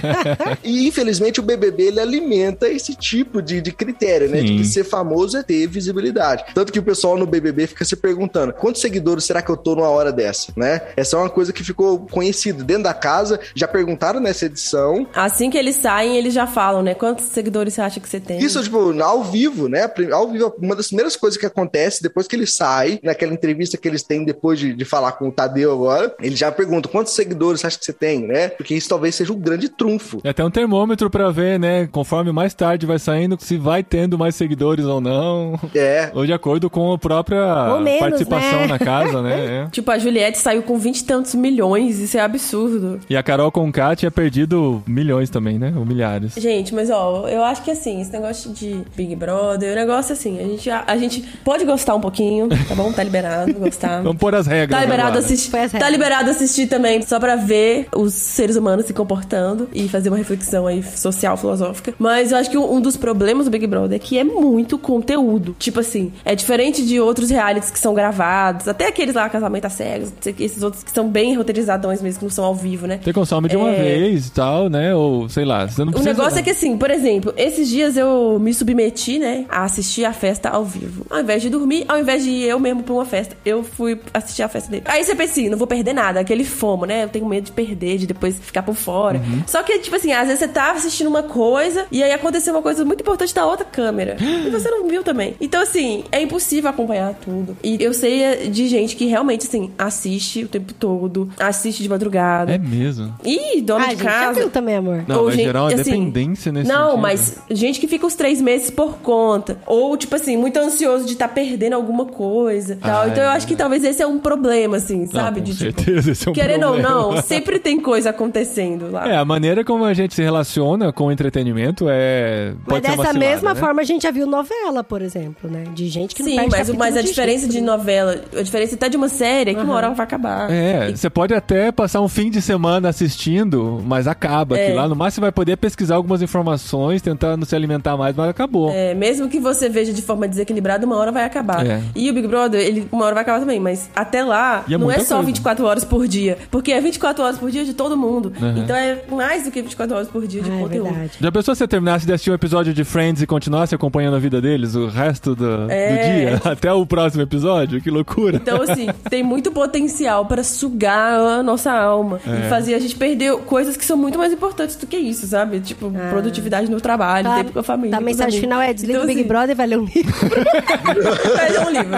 e infelizmente o BBB ele alimenta esse tipo de, de critério, né? De Sim. que ser famoso é ter visibilidade. Tanto que o pessoal no BBB fica se perguntando: quantos seguidores será que eu tô numa hora dessa, né? Essa é uma coisa que ficou conhecida dentro da casa. Já perguntaram nessa edição. Assim que eles saem, eles já falam, né? Quantos seguidores você acha que você tem? Isso, tipo, ao vivo, né? Ao vivo, uma das primeiras coisas que acontece depois que ele sai, naquela entrevista que eles têm depois de, de falar com o Tadeu agora, ele já pergunta quantos seguidores você acha que você tem, né? Porque isso talvez seja um grande trunfo. É até um termômetro pra ver, né? Conforme mais tarde vai saindo, se vai tendo mais seguidores ou não. É. Ou de acordo com a própria menos, participação né? na casa, né? É. Tipo, a Juliette saiu com vinte e tantos milhões, isso é absurdo. E a Carol Conká tinha perdido milhões também, né? Ou milhares. Gente, mas ó, eu acho que assim, esse negócio de Big Brother, o negócio assim, a gente, a, a gente pode gostar um pouquinho, tá bom? Tá liberado gostar. Vamos pôr as regras. Tá liberado, agora. assistir, tá liberado assistir também, só pra ver os seres humanos se comportando e fazer uma reflexão aí social, filosófica. Mas eu acho que um, dos problemas do Big Brother é que é muito conteúdo. Tipo assim, é diferente de outros realities que são gravados, até aqueles lá, Casamento a Cegos, o esses outros que são bem roteirizadões mesmo, que não são ao vivo, né? Você consome de uma É. vez e tal, né? Ou sei lá, você não O precisa. negócio é que assim, por exemplo, esses dias eu me submeti, né, a assistir a festa ao vivo. Ao invés de dormir, ao invés de ir eu mesmo pra uma festa, eu fui assistir a festa dele. Aí você pensa assim, não vou perder nada, aquele fomo, né? Eu tenho medo de perder, de depois ficar por fora. Uhum. Só que, tipo assim, às vezes você tá assistindo uma coisa e aí aconteceu uma coisa muito importante da outra câmera. e você não viu também. Então, assim, é impossível acompanhar tudo. E eu sei de gente que realmente, assim, assiste o tempo todo, assiste de madrugada. É mesmo. Ih, dona Ah, de gente, já casa. viu também, amor. Não, Ou gente- gerar uma assim, dependência nesse Não, sentido. mas gente que fica os três meses por conta. Ou, tipo assim, muito ansioso de estar perdendo alguma coisa. Tal. Ah, então eu é acho que talvez esse é um problema, assim, Não, sabe? com de tipo. certeza, esse é um Querendo ou problema. não, sempre tem coisa acontecendo lá. É, a maneira como a gente se relaciona com o entretenimento é. Mas Pode ser uma dessa mesma né? forma a gente já viu novela, por exemplo, né? De gente que não Sim, mas, mas a de diferença jeito de novela, a diferença até de uma série é que uma hora ela vai acabar. É, você pode até passar um fim de semana assistindo, mas acaba. É. Que lá no máximo você vai poder pesquisar algumas informações, tentando se alimentar mais, mas acabou. É, mesmo que você veja de forma desequilibrada, uma hora vai acabar. É. E o Big Brother, ele uma hora vai acabar também, mas até lá, E é não é só coisa. 24 horas por dia. Porque é 24 horas por dia de todo mundo. Uhum. Então é mais do que 24 horas por dia de Ah, é conteúdo. verdade. Já pensou se você terminasse de assistir um episódio de Friends e continuasse acompanhando a vida deles o resto do, do É. dia? Até o próximo episódio? Que loucura. Então, assim, tem muito potencial para sugar a nossa alma É. e fazer a gente perder coisas que são muito mais importantes do que isso, sabe? Tipo, Ah. produtividade no trabalho, Tá, tempo com a família. tá, a os mensagem amigos. final é desliga Então, o Big assim, Brother e vai ler um livro. Vai ler um livro.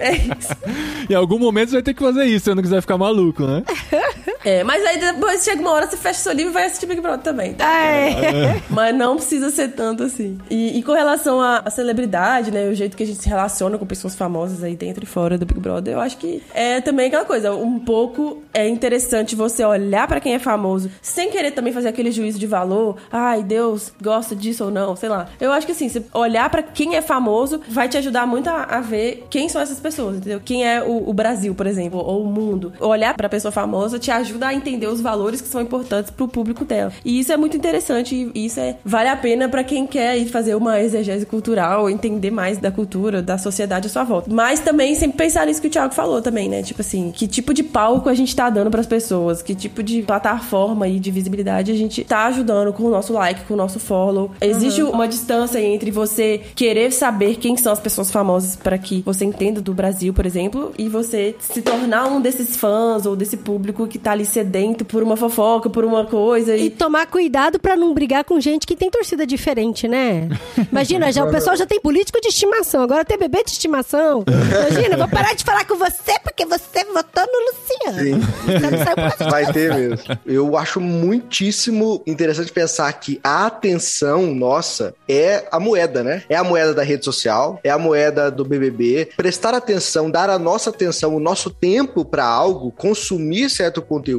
É isso. Em algum momento você vai ter que fazer isso, se você não quiser ficar maluco, né? É, mas aí depois chega uma hora, você fecha seu livro e vai assistir Big Brother também. tá? É. Mas não precisa ser tanto assim. E, e com relação à, celebridade, né? O jeito que a gente se relaciona com pessoas famosas aí dentro e fora do Big Brother, eu acho que é também aquela coisa. Um pouco é interessante você olhar pra quem é famoso sem querer também fazer aquele juízo de valor. Ai, Deus gosta disso ou não, sei lá. Eu acho que assim, olhar pra quem é famoso vai te ajudar muito a, a ver quem são essas pessoas, entendeu? Quem é o, o Brasil, por exemplo, ou o mundo. Olhar pra pessoa famosa te ajuda a entender os valores que são importantes pro público dela. E isso é muito interessante e isso é vale a pena pra quem quer ir fazer uma exegese cultural, entender mais da cultura, da sociedade à sua volta. Mas também sempre pensar nisso que o Thiago falou também, né? Tipo assim, que tipo de palco a gente tá dando pras pessoas, que tipo de plataforma e de visibilidade a gente tá ajudando com o nosso like, com o nosso follow. Existe uma distância entre você querer saber quem são as pessoas famosas pra que você entenda do Brasil, por exemplo, e você se tornar um desses fãs ou desse público que tá ali sedento por uma fofoca, por uma coisa E e tomar cuidado pra não brigar com gente que tem torcida diferente, né? Imagina, já, o pessoal já tem político de estimação, agora tem bebê de estimação. Imagina, eu vou parar de falar com você porque você votou no por causa Vai ter mesmo. Eu acho muitíssimo interessante pensar que a atenção nossa é a moeda, né? É a moeda da rede social, é a moeda do BBB. Prestar atenção, dar a nossa atenção, o nosso tempo para algo, consumir certo conteúdo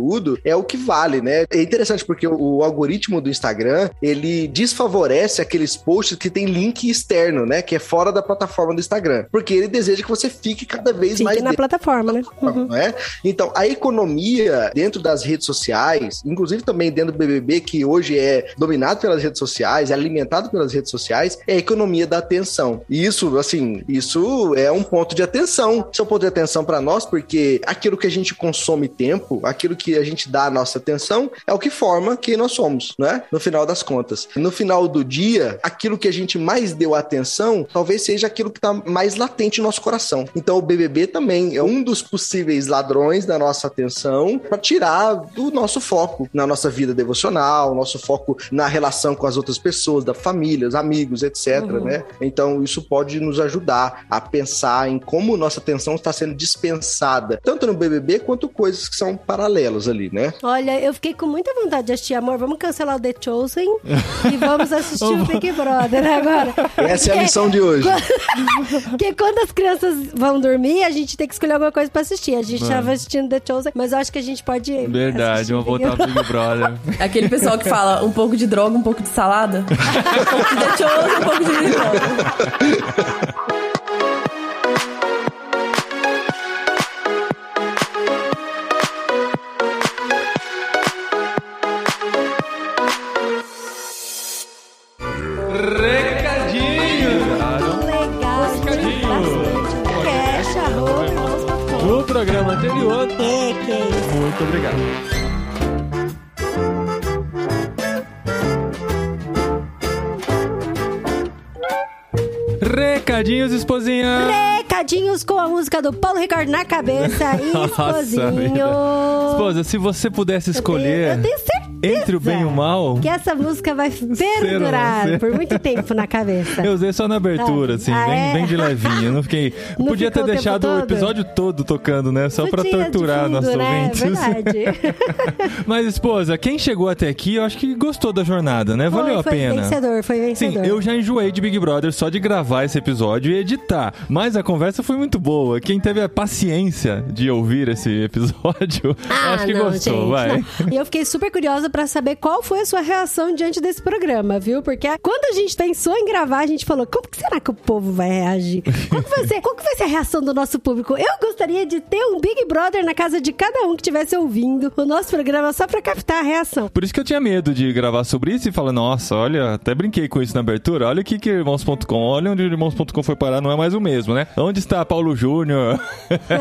é o que vale, né? É interessante porque o, algoritmo do Instagram, ele desfavorece aqueles posts que tem link externo, né? Que é fora da plataforma do Instagram. Porque ele deseja que você fique cada vez mais Fique na dentro plataforma, né? Uhum. é? Então, a economia dentro das redes sociais, inclusive também dentro do BBB, que hoje é dominado pelas redes sociais, é alimentado pelas redes sociais, é a economia da atenção. E isso, assim, isso é um ponto de atenção. Isso é um ponto de atenção para nós, porque aquilo que a gente consome tempo, aquilo que a gente dá a nossa atenção, é o que forma quem nós somos, né? No final das contas. No final do dia, aquilo que a gente mais deu atenção, talvez seja aquilo que está mais latente no nosso coração. Então, o BBB também é um dos possíveis ladrões da nossa atenção para tirar do nosso foco na nossa vida devocional, nosso foco na relação com as outras pessoas, da família, os amigos, etc, né? Então, isso pode nos ajudar a pensar em como nossa atenção está sendo dispensada, tanto no BBB quanto coisas que são paralelas ali, né? Olha, eu fiquei com muita vontade de assistir, amor. Vamos cancelar o The Chosen e vamos assistir o Big Brother agora. Essa é a lição de hoje. Porque quando as crianças vão dormir, a gente tem que escolher alguma coisa pra assistir. A gente Mano. tava assistindo The Chosen, mas eu acho que a gente pode. Verdade, vamos Big voltar ao Big Brother. Aquele pessoal que fala um pouco de droga, um pouco de salada. um pouco de chosen, um pouco de limão. Recadinho! Isso. Muito obrigado. Recadinhos, esposinha! Com a música do Paulo Ricardo na cabeça e esposinho. Esposa, se você pudesse escolher Eu tenho certeza. entre o bem e o mal, Que essa música vai perdurar por muito tempo na cabeça. eu usei só na abertura, Ah, assim, ah, bem, é? bem de levinho. Não fiquei. Não Podia ter o deixado o episódio todo tocando, né? Só de torturar fundo, nossos né? ouvintes. Verdade. Mas, esposa, quem chegou até aqui, eu acho que gostou da jornada, né? Valeu foi, a foi pena. vencedor, foi Sim, vencedor. eu já enjoei de Big Brother só de gravar esse episódio e editar. Mas a conversa foi muito boa. Quem teve a paciência de ouvir esse episódio, Ah, acho que não, gostou, gente, vai. não. E eu fiquei super curiosa pra saber qual foi a sua reação diante desse programa, viu? Porque quando a gente pensou em gravar, a gente falou, como que será que o povo vai reagir? Qual que vai ser, qual que vai ser a reação do nosso público? Eu gostaria de ter um Big Brother na casa de cada um que estivesse ouvindo o nosso programa só pra captar a reação. Por isso que eu tinha medo de gravar sobre isso e falar, nossa, olha, até brinquei com isso na abertura, olha aqui que irmãos.com, olha onde o irmãos.com foi parar, não é mais o mesmo, né? Onde está Paulo Júnior?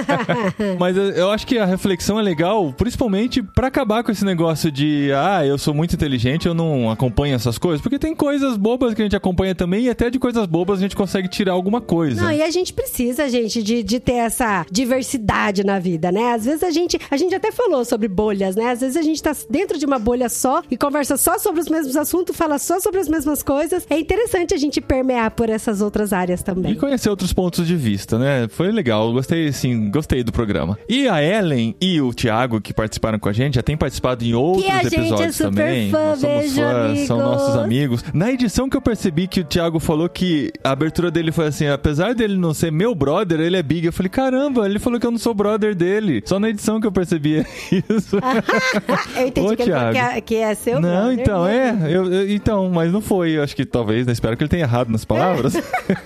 Mas eu, acho que a reflexão é legal, principalmente pra acabar com esse negócio de, ah, eu sou muito inteligente, eu não acompanho essas coisas, porque tem coisas bobas que a gente acompanha também e até de coisas bobas a gente consegue tirar alguma coisa. Não, e a gente precisa, gente, de, de ter essa diversidade na vida, né? Às vezes a gente, a gente até falou sobre bolhas, né? Às vezes a gente tá dentro de uma bolha só e conversa só sobre os mesmos assuntos, fala só sobre as mesmas coisas. É interessante a gente permear por essas outras áreas E também. conhecer outros pontos de vista, né? Foi legal, gostei, sim, gostei do programa. E a Ellen e o Thiago, que participaram com a gente, já tem participado em outros é episódios super também. fã, Nós somos beijo, fãs, são amigos. nossos amigos. Na edição que eu percebi que o Thiago falou que a abertura dele foi assim, apesar dele não ser meu brother, ele é big. Eu falei, caramba, ele falou que eu não sou brother dele. Só na edição que eu percebi isso. Eu entendi Ô, que, Thiago. que, é, que é seu Não, brother então, mesmo. é. eu- eu- então, mas não foi. Eu acho que talvez, né? Espero que ele tenha errado nas palavras.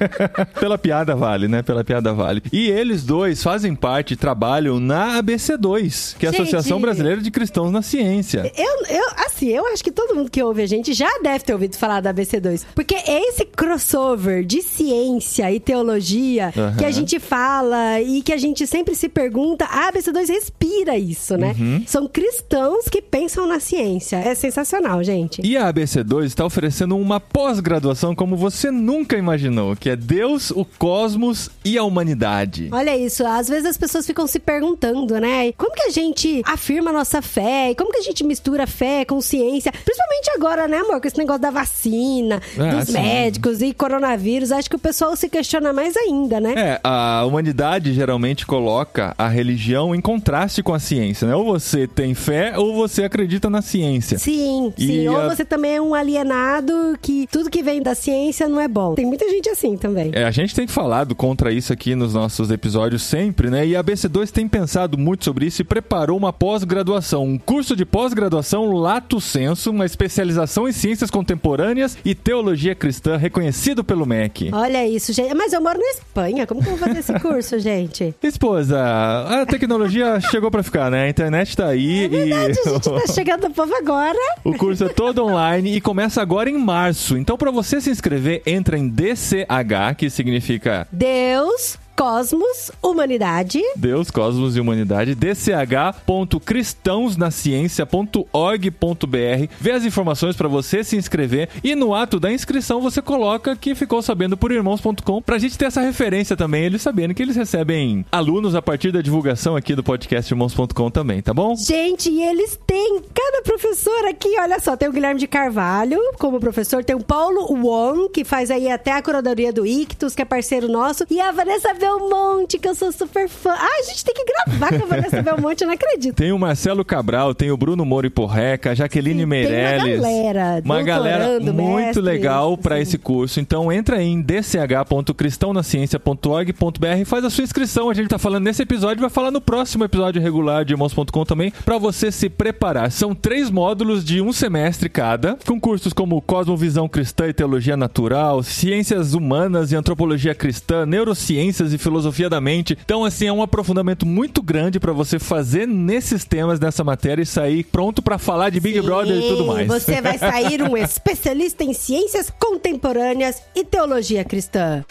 Pela piada vale, né? Pela piada vale. E eles dois fazem parte, trabalham na ABC2, que é a Gente. Associação Brasileira de Cristãos na Ciência. Eu, eu, assim, eu acho que todo mundo que ouve a gente já deve ter ouvido falar da ABC2. Porque é esse crossover de ciência e teologia Aham. que a gente fala e que a gente sempre se pergunta. A ABC2 respira isso, né? Uhum. São cristãos que pensam na ciência. É sensacional, gente. E a ABC2 está oferecendo uma pós-graduação como você nunca imaginou, que é Deus, o cosmos e a humanidade. Olha isso, às vezes as pessoas ficam se perguntando, né? Como que a gente afirma a nossa fé? Como que a gente mistura fé, com ciência. Principalmente agora, né, amor? Com esse negócio da vacina, Ah, dos sim. médicos e coronavírus. Acho que o pessoal se questiona mais ainda, né? É, a humanidade geralmente coloca a religião em contraste com a ciência, né? Ou você tem fé ou você acredita na ciência. Sim, E sim. Ou a- você também é um alienado que tudo que vem da ciência não é bom. Tem muita gente assim também. É, a gente tem falado contra isso aqui nos nossos episódios sempre, né? E a BC2 tem pensado muito sobre isso e preparou uma pós-graduação, um curso de pós-graduação Lato Senso, uma especialização em ciências contemporâneas e teologia cristã reconhecido pelo MEC. Olha isso, gente. Mas eu moro na Espanha. Como que eu vou fazer esse curso, gente? Esposa, a tecnologia chegou pra ficar, né? A internet tá aí É A e gente tá chegando no povo agora. o curso é todo online e começa agora em março. Então, pra você se inscrever, entra em DCH, que significa Deus, News. Cosmos, humanidade. Deus, Cosmos e Humanidade, dch.cristãosnaciencia.org.br. Vê as informações pra você se inscrever e no ato da inscrição você coloca que ficou sabendo por irmãos.com pra gente ter essa referência também, eles sabendo que eles recebem alunos a partir da divulgação aqui do podcast irmãos.com também, tá bom? Gente, e eles têm cada professor aqui, olha só, tem o Guilherme de Carvalho como professor, tem o Paulo Wong, que faz aí até a curadoria do Ictus, que é parceiro nosso, e a Vanessa Belmonte, que eu sou super fã. Ah, a gente tem que gravar com a Vanessa Belmonte, eu não acredito. Tem o Marcelo Cabral, tem o Bruno Moro e Porreca, a Jaqueline Sim, tem uma Meirelles. galera, Uma galera muito mestres, legal pra sim. esse curso. Então entra aí em dch.cristãonaciencia.org.br e faz a sua inscrição. A gente tá falando nesse episódio, vai falar no próximo episódio regular de irmãos.com também, pra você se preparar. São três módulos de um semestre cada, com cursos como Cosmovisão Cristã e Teologia Natural, Ciências Humanas e Antropologia Cristã, Neurociências e Filosofia da Mente. Então, assim, é um aprofundamento muito grande pra você fazer nesses temas dessa matéria e sair pronto pra falar de Big Sim, Brother e tudo mais. Você vai sair um especialista em ciências contemporâneas e teologia cristã.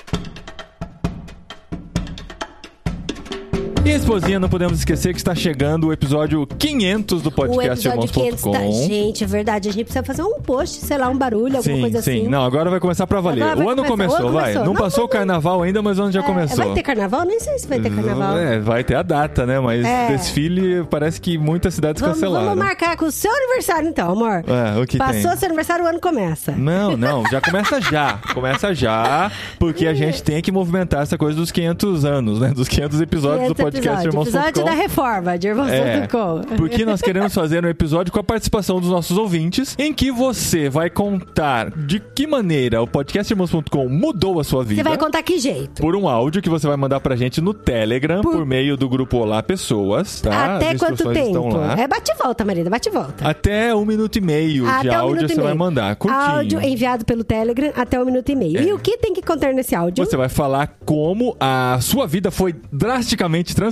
E esposinha, não podemos esquecer que está chegando o episódio 500 do podcast 500 tá... irmãos.com. Gente, é verdade. A gente precisa fazer um post, sei lá, um barulho, alguma Sim, coisa sim. assim. Não, agora vai começar pra valer. Agora o ano começou, ano vai. começou. Não Não, passou não, o carnaval ainda, mas o ano já É, começou. Vai ter carnaval? Nem sei se vai ter carnaval. É, vai ter a data, né? Mas É. desfile parece que muitas cidades Vamos, cancelaram. vamos marcar com o seu aniversário, então, amor. É, o que Passou tem? seu aniversário, o ano começa. Não, não, já começa já. Começa já, porque a gente tem que movimentar essa coisa dos 500 anos, né? Dos 500 episódios do 500 podcast episódio, episódio da reforma de É, irmãos.com. porque nós queremos fazer um episódio com a participação dos nossos ouvintes, em que você vai contar de que maneira o podcast Irmãos.com mudou a sua vida. Você vai contar que jeito? Por um áudio que você vai mandar pra gente no Telegram, por, Por- meio do grupo Olá Pessoas, tá? Até quanto tempo? É bate e volta, Marida, bate e volta. Até um minuto e meio de Até um áudio você vai mandar. Curtinho. Áudio enviado pelo Telegram até um minuto e meio. É. E o que tem que conter nesse áudio? Você vai falar como a sua vida foi drasticamente transformada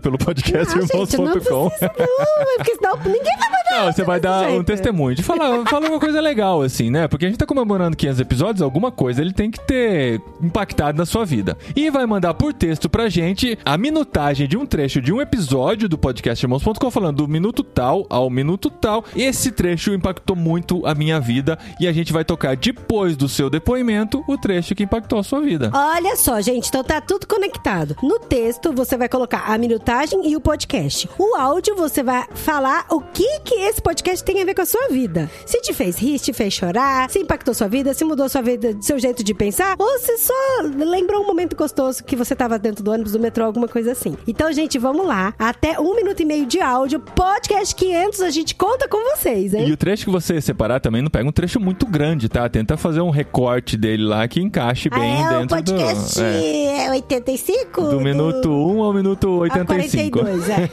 pelo podcast Ah, Irmãos.com. não, porque senão ninguém vai mandar. Não, você vai dar um jeito. testemunho de falar, fala uma coisa legal, assim, né? Porque a gente tá comemorando 500 episódios, alguma coisa ele tem que ter impactado na sua vida. E vai mandar por texto pra gente a minutagem de um trecho de um episódio do podcast Irmãos.com, falando do minuto tal ao minuto tal. Esse trecho impactou muito a minha vida e a gente vai tocar depois do seu depoimento o trecho que impactou a sua vida. Olha só, gente, então tá tudo conectado. No texto, você vai colocar a minutagem e o podcast. O áudio, você vai falar o que que esse podcast tem a ver com a sua vida. Se te fez rir, se te fez chorar, se impactou sua vida, se mudou sua vida, seu jeito de pensar, ou se só lembrou um momento gostoso que você tava dentro do ônibus, do metrô, alguma coisa assim. Então, gente, vamos lá. Até um minuto e meio de áudio, podcast 500, a gente conta com vocês, E hein? o trecho que você separar também não pega um trecho muito grande, tá? Tenta fazer um recorte dele lá que encaixe bem ah, é o dentro podcast do. é. é 85? Do minuto 1 ao minuto a 85. 42, é.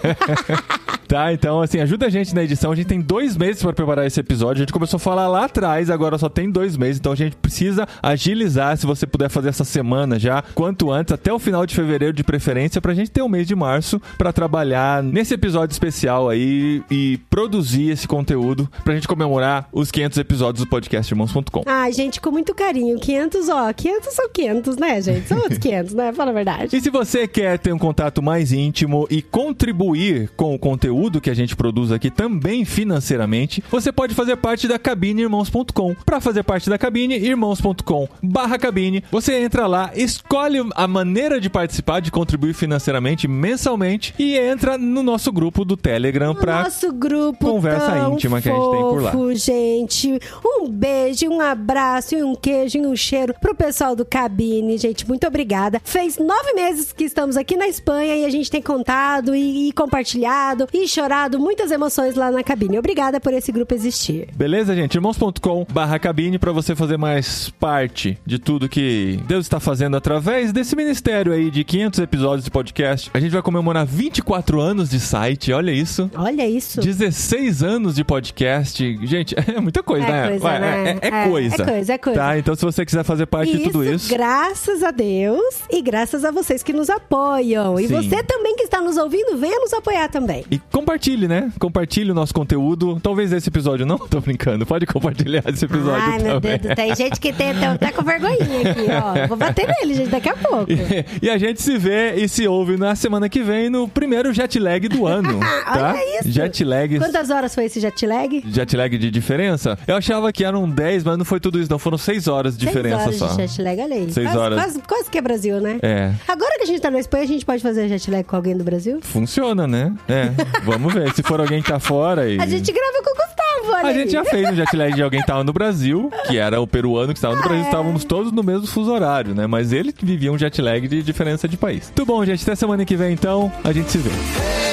Tá, então assim, ajuda a gente na edição. A gente tem dois meses pra preparar esse episódio. A gente começou a falar lá atrás, agora só tem dois meses. Então a gente precisa agilizar. Se você puder fazer essa semana já, quanto antes, até o final de fevereiro de preferência, pra gente ter o mês de março pra trabalhar nesse episódio especial aí e produzir esse conteúdo pra gente comemorar os 500 episódios do podcast Irmãos.com. Ah, gente, com muito carinho. 500, ó. 500 são 500, né, gente? São outros 500, né? Fala a verdade. E se você quer ter um contato mais íntimo e contribuir com o conteúdo que a gente produz aqui também financeiramente, você pode fazer parte da cabineirmãos.com. Para fazer parte da cabine, irmãos.com barra cabine, você entra lá, escolhe a maneira de participar, de contribuir financeiramente mensalmente e entra no nosso grupo do Telegram para Nosso grupo conversa íntima que a gente tem por lá. gente. Um beijo, um abraço e um queijo e um cheiro pro pessoal do Cabine, gente. Muito obrigada. Fez nove meses que estamos aqui na Espanha e a gente tem contado e, e compartilhado e chorado muitas emoções lá na cabine. Obrigada por esse grupo existir. Beleza, gente? Irmãos.com barra cabine para você fazer mais parte de tudo que Deus está fazendo através desse ministério aí de 500 episódios de podcast. A gente vai comemorar 24 anos de site, olha isso. Olha isso. 16 anos de podcast. Gente, é muita coisa, É né? coisa, Ué, né? É, é É, coisa. é coisa, é coisa. Tá, então se você quiser fazer parte de tudo isso. graças a Deus e graças a vocês que nos apoiam. E Sim. Você também que está nos ouvindo, venha nos apoiar também. E compartilhe, né? Compartilhe o nosso conteúdo. Talvez esse episódio não, tô brincando. Pode compartilhar esse episódio Ai, meu também. Deus, tem gente que tem, tá, tá com vergonhinha aqui, ó. Vou bater nele, gente, daqui a pouco. E a gente se vê e se ouve na semana que vem no primeiro jet lag do ano. tá? Olha isso. Jet lag. Quantas horas foi esse jet lag? Jet lag de diferença? Eu achava que eram 10, mas não foi tudo isso, não. Foram 6 horas de diferença Seis só. horas de jet lag, olha aí. Seis quase, horas. Quase, quase que é Brasil, né? É. Agora que a gente tá na Espanha, a gente pode fazer jet lag com alguém do Brasil? Funciona, né? É. Vamos ver. Se for alguém que tá fora e. A gente grava com o Gustavo, olha A gente já fez um jet lag de alguém que tava no Brasil, que era o peruano que estava no Ah, Brasil, é. estávamos todos no mesmo fuso horário, né? Mas ele vivia um jet lag de diferença de país. Muito bom, gente. Até semana que vem, então. A gente se vê.